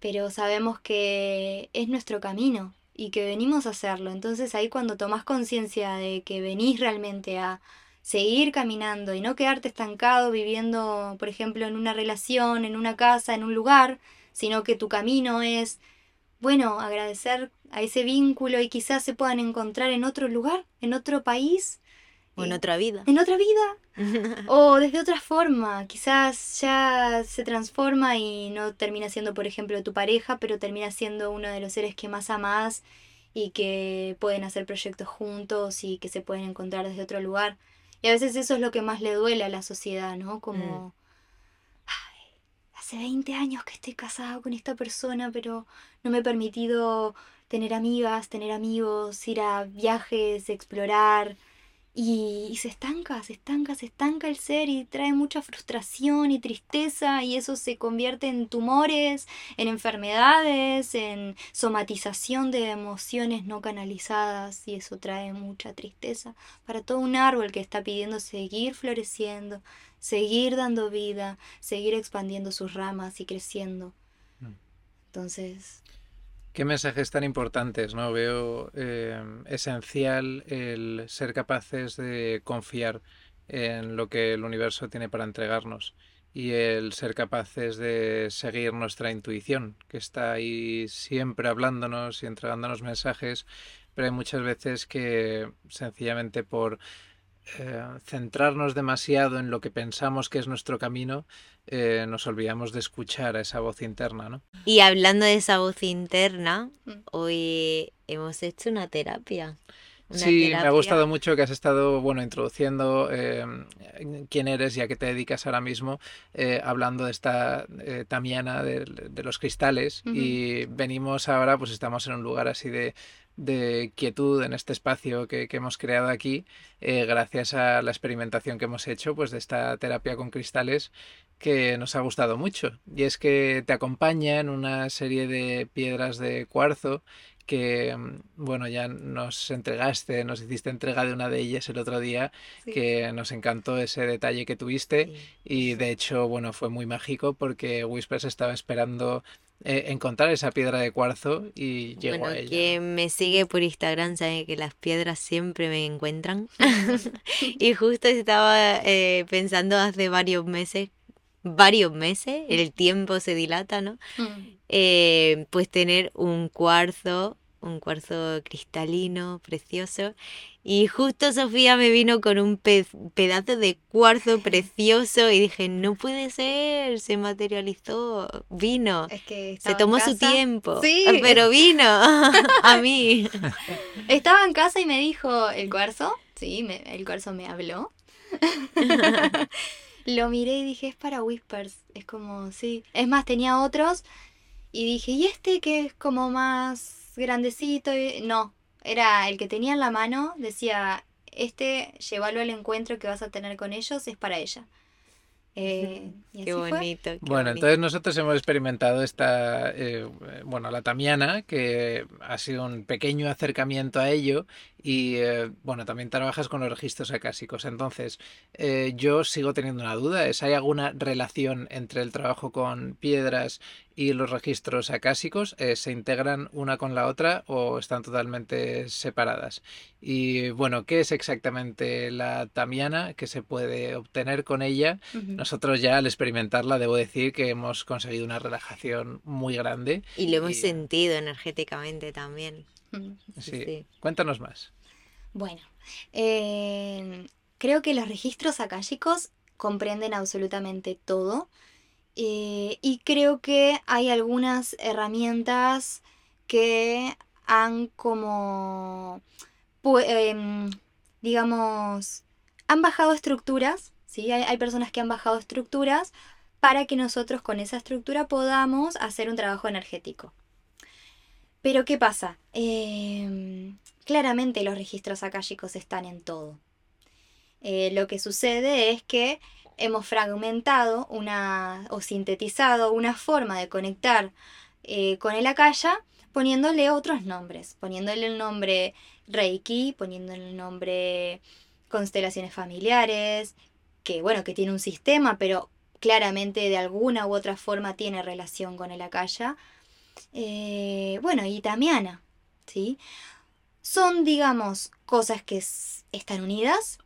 pero sabemos que es nuestro camino y que venimos a hacerlo. Entonces ahí cuando tomas conciencia de que venís realmente a seguir caminando y no quedarte estancado viviendo, por ejemplo, en una relación, en una casa, en un lugar, sino que tu camino es, bueno, agradecer a ese vínculo y quizás se puedan encontrar en otro lugar, en otro país, o en otra vida. En otra vida. [laughs] o desde otra forma. Quizás ya se transforma y no termina siendo, por ejemplo, tu pareja, pero termina siendo uno de los seres que más amas y que pueden hacer proyectos juntos y que se pueden encontrar desde otro lugar. Y a veces eso es lo que más le duele a la sociedad, ¿no? Como, mm. ay, hace 20 años que estoy casada con esta persona, pero no me he permitido tener amigas, tener amigos, ir a viajes, explorar y, se estanca, se estanca, se estanca el ser y trae mucha frustración y tristeza y eso se convierte en tumores, en enfermedades, en somatización de emociones no canalizadas y eso trae mucha tristeza para todo un árbol que está pidiendo seguir floreciendo, seguir dando vida, seguir expandiendo sus ramas y creciendo. Mm. Entonces, Qué mensajes tan importantes, ¿no? Veo eh, esencial el ser capaces de confiar en lo que el universo tiene para entregarnos y el ser capaces de seguir nuestra intuición, que está ahí siempre hablándonos y entregándonos mensajes, pero hay muchas veces que sencillamente por eh, centrarnos demasiado en lo que pensamos que es nuestro camino, eh, nos olvidamos de escuchar a esa voz interna, ¿no? Y hablando de esa voz interna, Mm. hoy hemos hecho una terapia. Una Sí, me ha gustado mucho que has estado, bueno, introduciendo eh, quién eres y a qué te dedicas ahora mismo, eh, hablando de esta eh, Tamiana de, de los cristales y venimos ahora, pues estamos en un lugar así de, de quietud en este espacio que, que hemos creado aquí, eh, gracias a la experimentación que hemos hecho, pues de esta terapia con cristales que nos ha gustado mucho. Y es que te acompañan una serie de piedras de cuarzo que, mm, bueno, ya nos entregaste, nos hiciste entrega de una de ellas el otro día, sí. que nos encantó ese detalle que tuviste Sí. y de hecho, bueno, fue muy mágico porque Whispers estaba esperando eh, encontrar esa piedra de cuarzo y llegó Bueno, a ella. quien me sigue por Instagram sabe que las piedras siempre me encuentran. [laughs] [laughs] y justo estaba eh, pensando hace varios meses, varios meses, el tiempo se dilata, ¿no? Mm. Eh, pues tener un cuarzo, un cuarzo cristalino, precioso. Y justo Sofía me vino con un pe- pedazo de cuarzo precioso y dije, no puede ser, se materializó, vino. Es que Se tomó su tiempo, Sí. pero vino [laughs] a mí. [laughs] Estaba en casa y me dijo el cuarzo. Sí, me- el cuarzo me habló. [laughs] Lo miré y dije, es para Whispers. Es como, sí. Es más, tenía otros. Y dije, ¿y este que es como más grandecito? Y- No, era el que tenía en la mano. Decía, este, llévalo al encuentro que vas a tener con ellos, es para ella. Eh, [laughs] y Qué así fue. bonito. qué Bueno, bonito. entonces nosotros hemos experimentado esta, eh, bueno, la Tamiana, que ha sido un pequeño acercamiento a ello y, eh, bueno, también trabajas con los registros acásicos. Entonces, eh, yo sigo teniendo una duda, ¿es hay alguna relación entre el trabajo con piedras y los registros acásicos? Eh, ¿se integran una con la otra o están totalmente separadas? Y, bueno, ¿qué es exactamente la Tamiana? ¿Qué se puede obtener con ella? Nosotros ya al experimentarla debo decir que hemos conseguido una relajación muy grande. Y lo hemos y- sentido energéticamente también. Sí. sí. Cuéntanos más. Bueno, eh, creo que los registros akáshicos comprenden absolutamente todo eh, y creo que hay algunas herramientas que han como, em, digamos, han bajado estructuras, ¿sí? Hay, hay personas que han bajado estructuras para que nosotros con esa estructura podamos hacer un trabajo energético. Pero ¿qué pasa? Em, claramente los registros akáshicos están en todo. Eh, lo que sucede es que hemos fragmentado una o sintetizado una forma de conectar eh, con el akasha poniéndole otros nombres, poniéndole el nombre Reiki, poniéndole el nombre constelaciones familiares, que bueno, que tiene un sistema, pero claramente de alguna u otra forma tiene relación con el akasha. Eh, bueno, y Tamiana, ¿sí? Son, digamos, cosas que están unidas,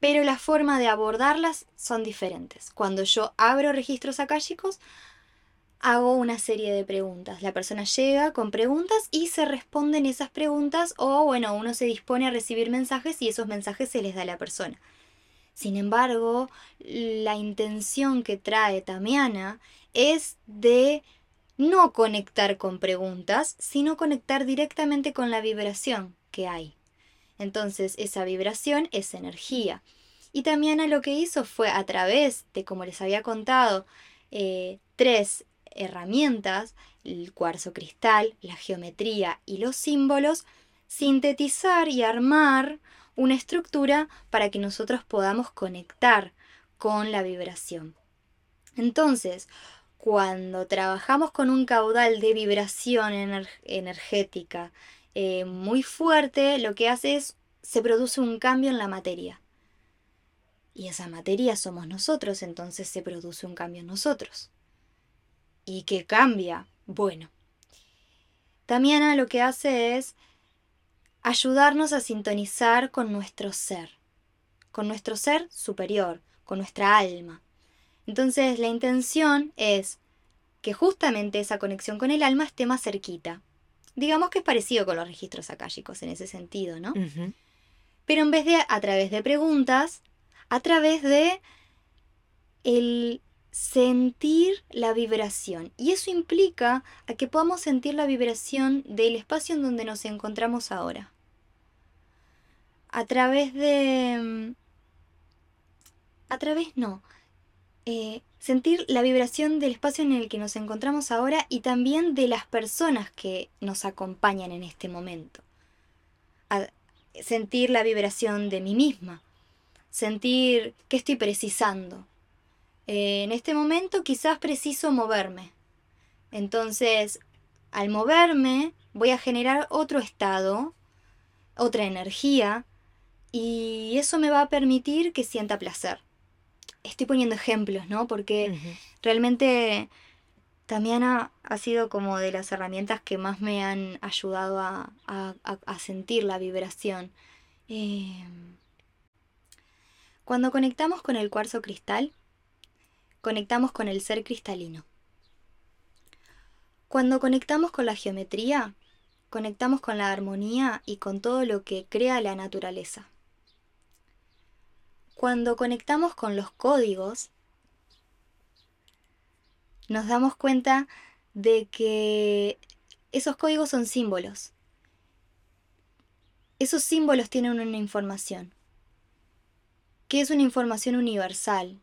pero la forma de abordarlas son diferentes. Cuando yo abro registros akáshicos, hago una serie de preguntas. La persona llega con preguntas y se responden esas preguntas o, bueno, uno se dispone a recibir mensajes y esos mensajes se les da a la persona. Sin embargo, la intención que trae Tamiana es de no conectar con preguntas, sino conectar directamente con la vibración que hay. Entonces, esa vibración es energía. Y Tamiana lo que hizo fue a través de, como les había contado, eh, tres herramientas, el cuarzo cristal, la geometría y los símbolos, sintetizar y armar una estructura para que nosotros podamos conectar con la vibración. Entonces, cuando trabajamos con un caudal de vibración ener- energética eh, muy fuerte, lo que hace es se produce un cambio en la materia. Y esa materia somos nosotros, entonces se produce un cambio en nosotros. ¿Y qué cambia? Bueno, Tamiana lo que hace es ayudarnos a sintonizar con nuestro ser, con nuestro ser superior, con nuestra alma. Entonces la intención es que justamente esa conexión con el alma esté más cerquita. Digamos que es parecido con los registros akáshicos en ese sentido, ¿no? Pero en vez de a través de preguntas, a través de el sentir la vibración. Y eso implica a que podamos sentir la vibración del espacio en donde nos encontramos ahora. A través de... Mm, a través no. Eh, sentir la vibración del espacio en el que nos encontramos ahora y también de las personas que nos acompañan en este momento. sentir la vibración de mí misma. Sentir qué estoy precisando eh, en este momento quizás preciso moverme. Entonces, al moverme, voy a generar otro estado, otra energía, y eso me va a permitir que sienta placer. Estoy poniendo ejemplos, ¿no? Porque realmente también ha, sido como de las herramientas que más me han ayudado a, sentir la vibración. Eh, cuando conectamos con el cuarzo cristal, conectamos con el ser cristalino. Cuando conectamos con la geometría, conectamos con la armonía y con todo lo que crea la naturaleza. Cuando conectamos con los códigos, nos damos cuenta de que esos códigos son símbolos. Esos símbolos tienen una información, que es una información universal,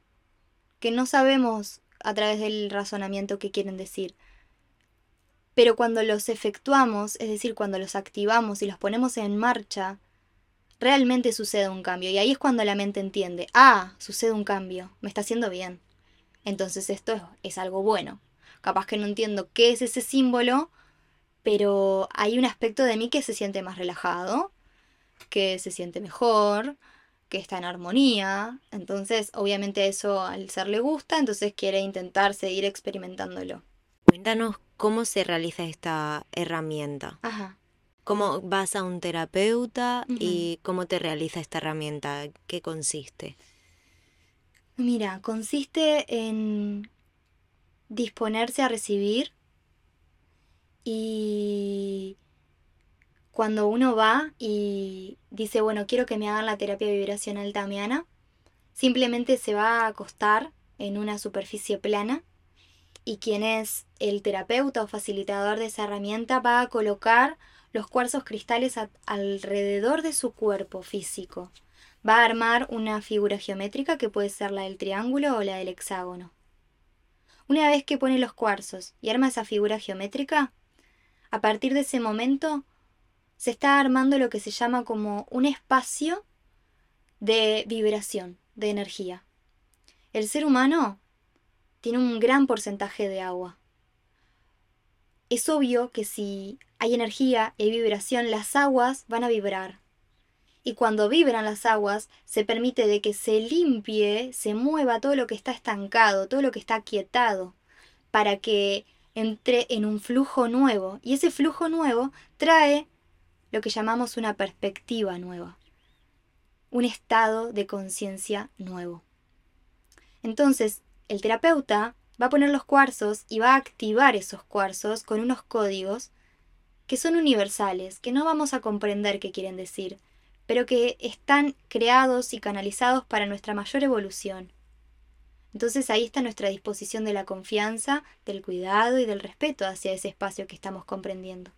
que no sabemos a través del razonamiento qué quieren decir. Pero cuando los efectuamos, es decir, cuando los activamos y los ponemos en marcha, realmente sucede un cambio. Y ahí es cuando la mente entiende, ah, sucede un cambio, me está haciendo bien. Entonces esto es, algo bueno. Capaz que no entiendo qué es ese símbolo, pero hay un aspecto de mí que se siente más relajado, que se siente mejor, que está en armonía. Entonces, obviamente eso al ser le gusta, entonces quiere intentar seguir experimentándolo. Cuéntanos cómo se realiza esta herramienta. Ajá. ¿Cómo vas a un terapeuta y cómo te realiza esta herramienta? ¿Qué consiste? Mira, consiste en disponerse a recibir y cuando uno va y dice, bueno, quiero que me hagan la terapia vibracional tamiana, simplemente se va a acostar en una superficie plana y quien es el terapeuta o facilitador de esa herramienta va a colocar los cuarzos cristales alrededor de su cuerpo físico. Va a armar una figura geométrica que puede ser la del triángulo o la del hexágono. Una vez que pone los cuarzos y arma esa figura geométrica, a partir de ese momento se está armando lo que se llama como un espacio de vibración, de energía. El ser humano tiene un gran porcentaje de agua. Es obvio que si hay energía hay vibración, las aguas van a vibrar. Y cuando vibran las aguas, se permite de que se limpie, se mueva todo lo que está estancado, todo lo que está quietado, para que entre en un flujo nuevo. Y ese flujo nuevo trae lo que llamamos una perspectiva nueva, un estado de conciencia nuevo. Entonces, el terapeuta va a poner los cuarzos y va a activar esos cuarzos con unos códigos que son universales, que no vamos a comprender qué quieren decir, pero que están creados y canalizados para nuestra mayor evolución. Entonces ahí está nuestra disposición de la confianza, del cuidado y del respeto hacia ese espacio que estamos comprendiendo.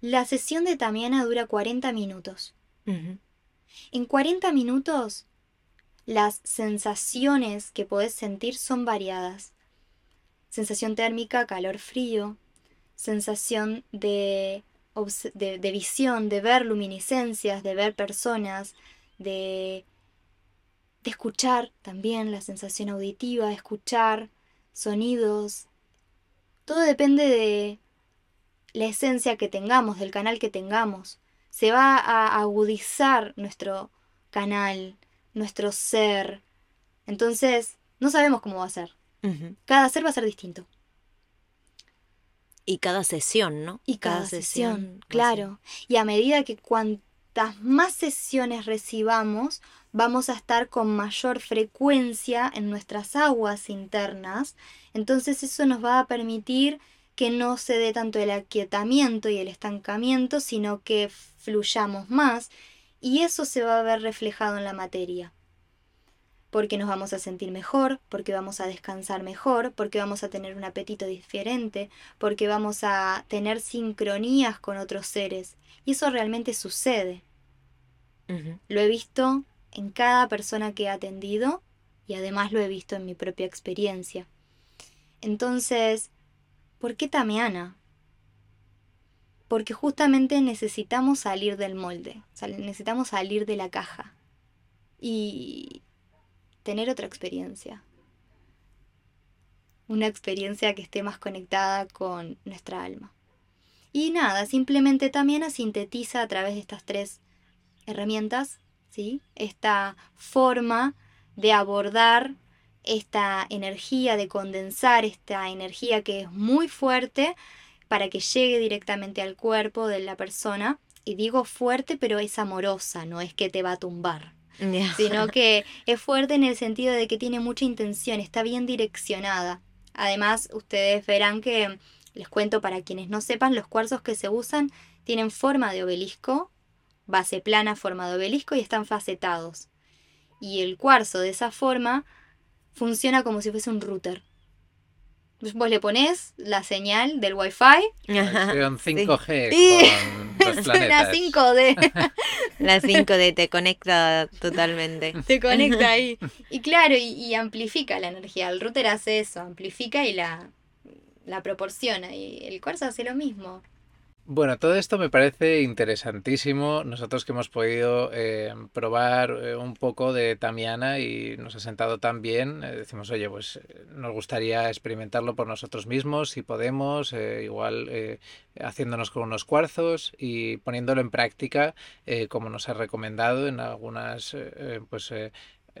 La sesión de Tamiana dura 40 minutos. En 40 minutos, las sensaciones que podés sentir son variadas. Sensación térmica, calor-frío, sensación de, de, visión, de ver luminiscencias, de ver personas, de, de escuchar también la sensación auditiva, escuchar sonidos. Todo depende de, la esencia que tengamos, del canal que tengamos. Se va a agudizar nuestro canal, nuestro ser. Entonces, no sabemos cómo va a ser. Cada ser va a ser distinto. Y cada sesión, ¿no? Y cada, sesión, claro. Y a medida que cuantas más sesiones recibamos, vamos a estar con mayor frecuencia en nuestras aguas internas. Entonces eso nos va a permitir que no se dé tanto el aquietamiento y el estancamiento, sino que fluyamos más y eso se va a ver reflejado en la materia. Porque nos vamos a sentir mejor, porque vamos a descansar mejor, porque vamos a tener un apetito diferente, porque vamos a tener sincronías con otros seres. Y eso realmente sucede. Lo he visto en cada persona que he atendido y además lo he visto en mi propia experiencia. Entonces, ¿por qué Tamiana? Porque justamente necesitamos salir del molde, necesitamos salir de la caja y tener otra experiencia. Una experiencia que esté más conectada con nuestra alma. Y nada, simplemente Tamiana sintetiza a través de estas tres herramientas esta forma de abordar esta energía, de condensar esta energía que es muy fuerte para que llegue directamente al cuerpo de la persona. Y digo fuerte, pero es amorosa, no es que te va a tumbar. Sino que es fuerte en el sentido de que tiene mucha intención, está bien direccionada. Además, ustedes verán que, les cuento para quienes no sepan, los cuarzos que se usan tienen forma de obelisco base plana, forma de obelisco y están facetados. Y el cuarzo de esa forma funciona como si fuese un router. Vos le pones la señal del Wi-Fi. 5G con [laughs] los [laughs] La 5D. la 5D te conecta totalmente. Te conecta ahí. [laughs] Y claro, y, amplifica la energía. El router hace eso, amplifica y la, la proporciona. Y el cuarzo hace lo mismo. Bueno, todo esto me parece interesantísimo. Nosotros que hemos podido eh, probar eh, un poco de Tamiana y nos ha sentado tan bien, eh, decimos, oye, pues nos gustaría experimentarlo por nosotros mismos, si podemos, igual haciéndonos con unos cuarzos y poniéndolo en práctica, como nos ha recomendado en algunas pues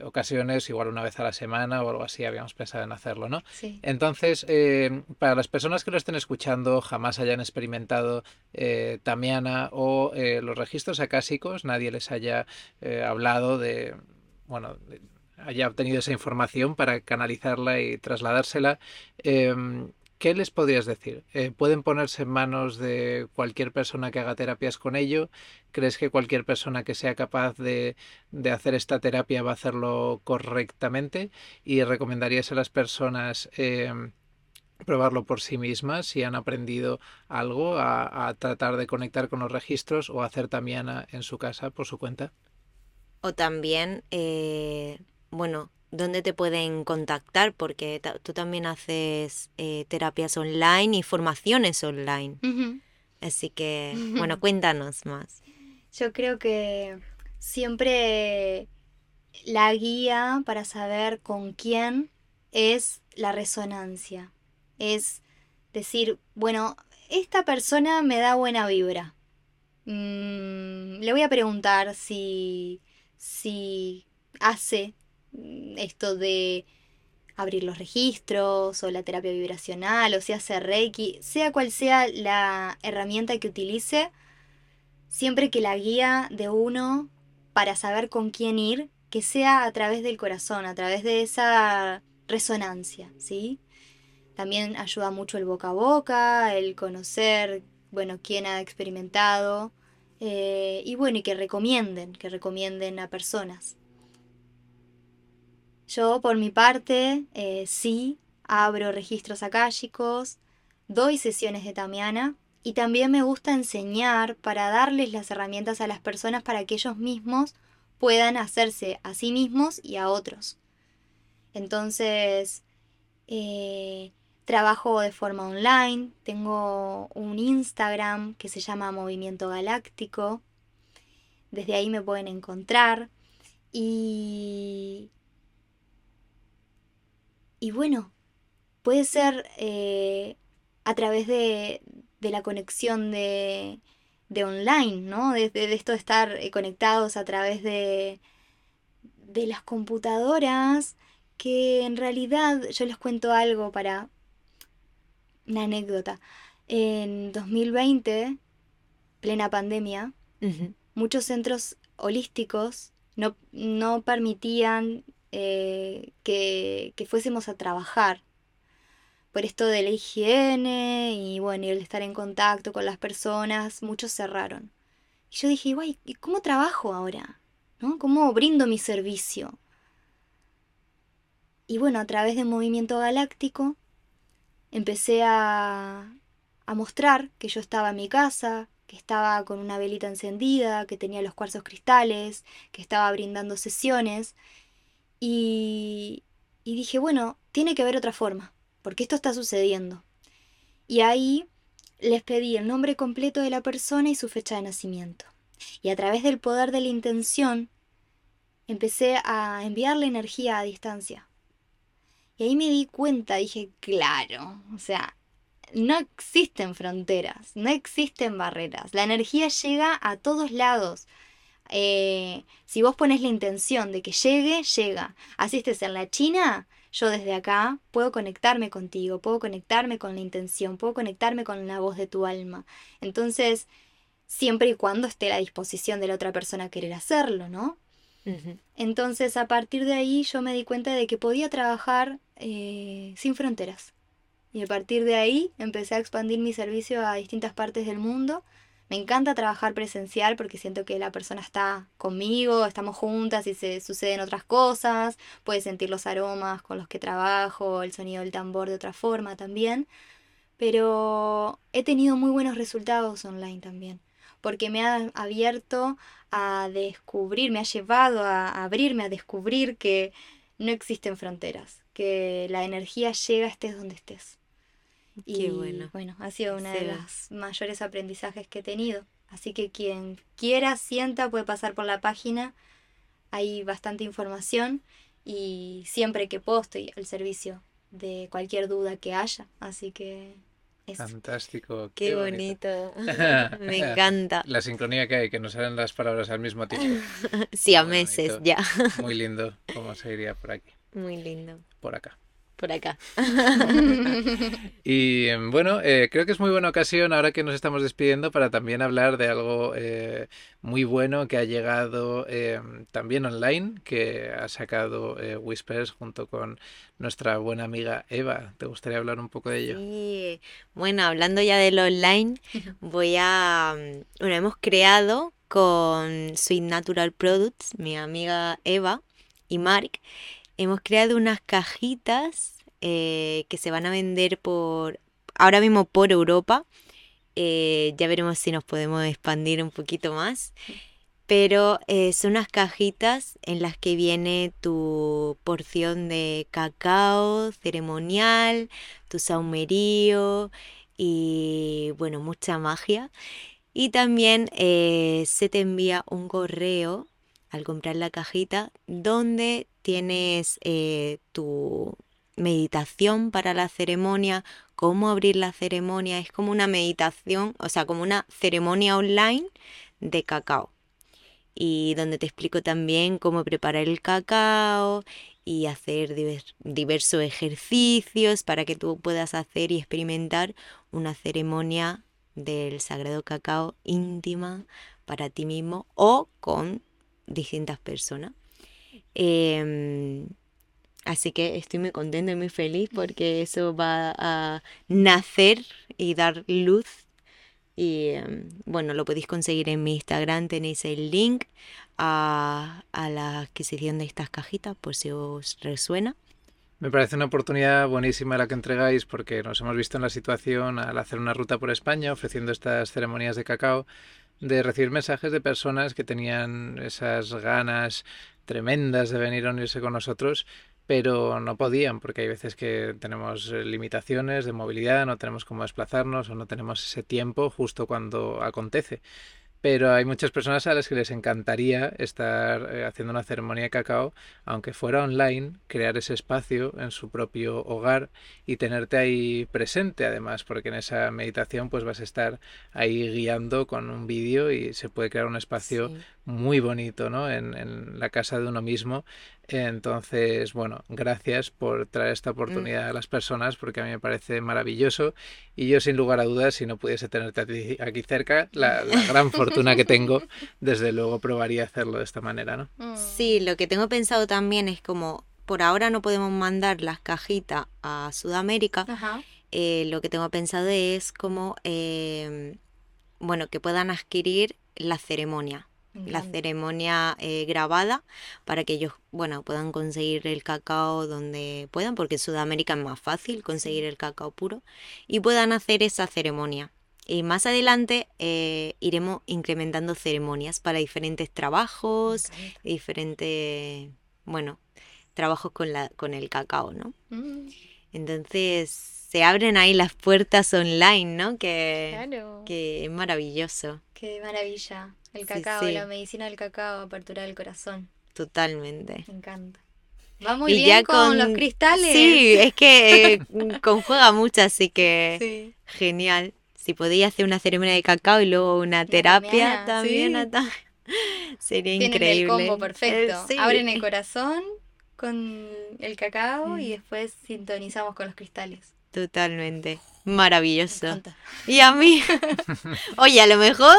ocasiones, igual una vez a la semana o algo así, habíamos pensado en hacerlo, ¿no? Sí. Entonces, eh, para las personas que lo estén escuchando, jamás hayan experimentado eh, Tamiana o eh, los registros acásicos, nadie les haya hablado de, bueno, haya obtenido esa información para canalizarla y trasladársela. ¿Qué les podrías decir? Eh, ¿Pueden ponerse en manos de cualquier persona que haga terapias con ello? ¿Crees que cualquier persona que sea capaz de, hacer esta terapia va a hacerlo correctamente? ¿Y recomendarías a las personas em, probarlo por sí mismas si han aprendido algo a, tratar de conectar con los registros o hacer también en su casa por su cuenta? O también, eh, bueno, dónde te pueden contactar, porque tú también haces eh, terapias online y formaciones online. Así que, bueno, cuéntanos más. Yo creo que siempre la guía para saber con quién es la resonancia. Es decir, bueno, esta persona me da buena vibra. Mm, le voy a preguntar si, si hace esto de abrir los registros o la terapia vibracional o si hace Reiki, sea cual sea la herramienta que utilice, siempre que la guía de uno para saber con quién ir, que sea a través del corazón, a través de esa resonancia, ¿sí? También ayuda mucho el boca a boca, el conocer, bueno, quién ha experimentado, eh, y bueno, y que recomienden, que recomienden a personas. Yo, por mi parte, eh, sí abro registros akáshicos, doy sesiones de Tamiana y también me gusta enseñar para darles las herramientas a las personas para que ellos mismos puedan hacerse a sí mismos y a otros. Entonces, eh, trabajo de forma online, tengo un Instagram que se llama Movimiento Galáctico, desde ahí me pueden encontrar y y bueno, puede ser eh, a través de, la conexión de, online, ¿no? De, esto de estar eh, conectados a través de, de las computadoras, que en realidad yo les cuento algo para una anécdota. En 2020, plena pandemia, muchos centros holísticos no, no permitían eh, que, que, fuésemos a trabajar por esto de la higiene y bueno, el estar en contacto con las personas, muchos cerraron. Y yo dije, guay, ¿y cómo trabajo ahora? ¿No? ¿Cómo brindo mi servicio? Y bueno, a través de Movimiento Galáctico empecé a, a mostrar que yo estaba en mi casa, que estaba con una velita encendida, que tenía los cuarzos cristales, que estaba brindando sesiones. Y, dije, bueno, tiene que haber otra forma, porque esto está sucediendo. Y ahí les pedí el nombre completo de la persona y su fecha de nacimiento. Y a través del poder de la intención, empecé a enviarle energía a distancia. Y ahí me di cuenta, dije, claro, o sea, no existen fronteras, no existen barreras. La energía llega a todos lados. Eh, si vos pones la intención de que llegue, llega. Así estés en la China, yo desde acá puedo conectarme contigo, puedo conectarme con la intención, puedo conectarme con la voz de tu alma. Entonces, siempre y cuando esté a la disposición de la otra persona querer hacerlo, ¿no? Entonces, a partir de ahí yo me di cuenta de que podía trabajar eh, sin fronteras. Y a partir de ahí empecé a expandir mi servicio a distintas partes del mundo. Me encanta trabajar presencial porque siento que la persona está conmigo, estamos juntas y se suceden otras cosas, puede sentir los aromas con los que trabajo, el sonido del tambor de otra forma también. Pero he tenido muy buenos resultados online también, porque me ha abierto a descubrir, me ha llevado a abrirme, a descubrir que no existen fronteras, que la energía llega estés donde estés. Y bueno. Bueno, ha sido uno de los mayores aprendizajes que he tenido. Así que quien quiera, sienta, puede pasar por la página. Hay bastante información y siempre que puedo estoy al servicio de cualquier duda que haya. Así que Fantástico. Qué, bonito. [laughs] Me encanta. La sincronía que hay, que no salen las palabras al mismo tiempo. [laughs] sí, a meses ya. Muy lindo cómo se iría por aquí. Muy lindo. Por acá por acá. [laughs] y bueno, eh, creo que es muy buena ocasión ahora que nos estamos despidiendo para también hablar de algo eh, muy bueno que ha llegado em, también online, que ha sacado eh, Whispers junto con nuestra buena amiga Eva. ¿Te gustaría hablar un poco de ello? Sí, bueno, hablando ya del online, voy a... Mm, bueno, hemos creado con Sweet Natural Products, mi amiga Eva y Mark, hemos creado unas cajitas eh, que se van a vender por ahora mismo por Europa. Eh, ya veremos si nos podemos expandir un poquito más. Pero eh, son unas cajitas en las que viene tu porción de cacao ceremonial, tu saumerío y bueno, mucha magia. Y también se te envía un correo al comprar la cajita donde tienes eh, tu meditación para la ceremonia, cómo abrir la ceremonia, es como una meditación, o sea, como una ceremonia online de cacao. Y donde te explico también cómo preparar el cacao y hacer diversos ejercicios para que tú puedas hacer y experimentar una ceremonia del sagrado cacao íntima para ti mismo o con distintas personas. Em, así que estoy muy contenta y muy feliz porque eso va a nacer y dar luz. Y em, bueno, lo podéis conseguir en mi Instagram, tenéis el link a, a la adquisición de estas cajitas por si os resuena. Me parece una oportunidad buenísima la que entregáis porque nos hemos visto en la situación al hacer una ruta por España ofreciendo estas ceremonias de cacao de recibir mensajes de personas que tenían esas ganas tremendas de venir a unirse con nosotros, pero no podían porque hay veces que tenemos eh, limitaciones de movilidad, no tenemos cómo desplazarnos o no tenemos ese tiempo justo cuando acontece pero hay muchas personas a las que les encantaría estar eh, haciendo una ceremonia de cacao, aunque fuera online, crear ese espacio en su propio hogar y tenerte ahí presente además, porque en esa meditación pues vas a estar ahí guiando con un vídeo y se puede crear un espacio muy bonito, ¿no? En, en la casa de uno mismo. Entonces, bueno, gracias por traer esta Mm. oportunidad a las personas porque a mí me parece maravilloso y yo sin lugar a dudas, si no pudiese tenerte a ti aquí cerca, la, la [laughs] gran fortuna que tengo, desde luego probaría hacerlo de esta manera, ¿no? Mm. Sí, lo que tengo pensado también es como por ahora no podemos mandar las cajitas a Sudamérica, Ajá. eh, lo que tengo pensado es como, eh, bueno, que puedan adquirir la ceremonia, la ceremonia eh, grabada para que ellos, bueno, puedan conseguir el cacao donde puedan, porque en Sudamérica es más fácil conseguir el cacao puro, y puedan hacer esa ceremonia. Y más adelante eh, iremos incrementando ceremonias para diferentes trabajos, diferentes, bueno, trabajos con la, con el cacao, ¿no? Mm, Entonces se abren ahí las puertas online, ¿no? Que, claro. que es maravilloso, Qué maravilla. El cacao, sí. la medicina del cacao, apertura del corazón. totalmente. Me encanta. Va muy Y bien ya con, con- los cristales. Sí, es que eh, [laughs] conjuga mucho, así que Sí. genial. Si podía hacer una ceremonia de cacao y luego una terapia también, sí. [laughs] sería Tienen increíble. el combo Eh, perfecto. sí. Abren el corazón con el cacao y Mm. después sintonizamos con los cristales. Totalmente. Me Maravilloso. Y a mí. [laughs] Oye, a lo mejor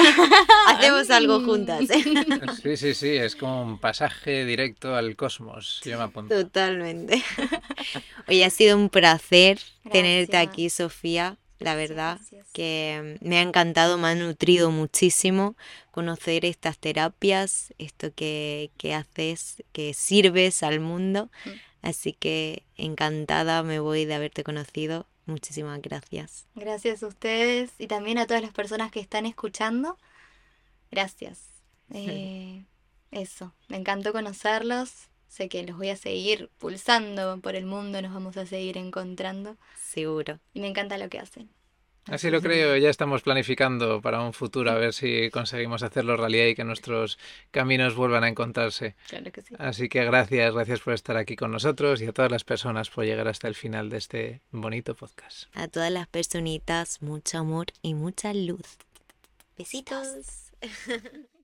[laughs] hacemos algo juntas. ¿eh? [laughs] Sí, sí, sí, es como un pasaje directo al cosmos. Yo me apunto. Totalmente. Oye, ha sido un placer tenerte aquí, Sofía. La verdad gracias. que me ha encantado, me ha nutrido muchísimo conocer estas terapias, esto que, que haces, que sirves al mundo. Mm. Así que encantada me voy de haberte conocido. Muchísimas gracias. Gracias a ustedes y también a todas las personas que están escuchando. Gracias. [laughs] Eh, eso, me encantó conocerlos. Sé que los voy a seguir pulsando por el mundo, nos vamos a seguir encontrando. Seguro. Y me encanta lo que hacen. Así lo creo, ya estamos planificando para un futuro a ver si conseguimos hacerlo realidad y que nuestros caminos vuelvan a encontrarse. Claro que sí. Así que gracias, gracias por estar aquí con nosotros y a todas las personas por llegar hasta el final de este bonito podcast. A todas las personitas, mucho amor y mucha luz. Besitos. Besitos. [laughs]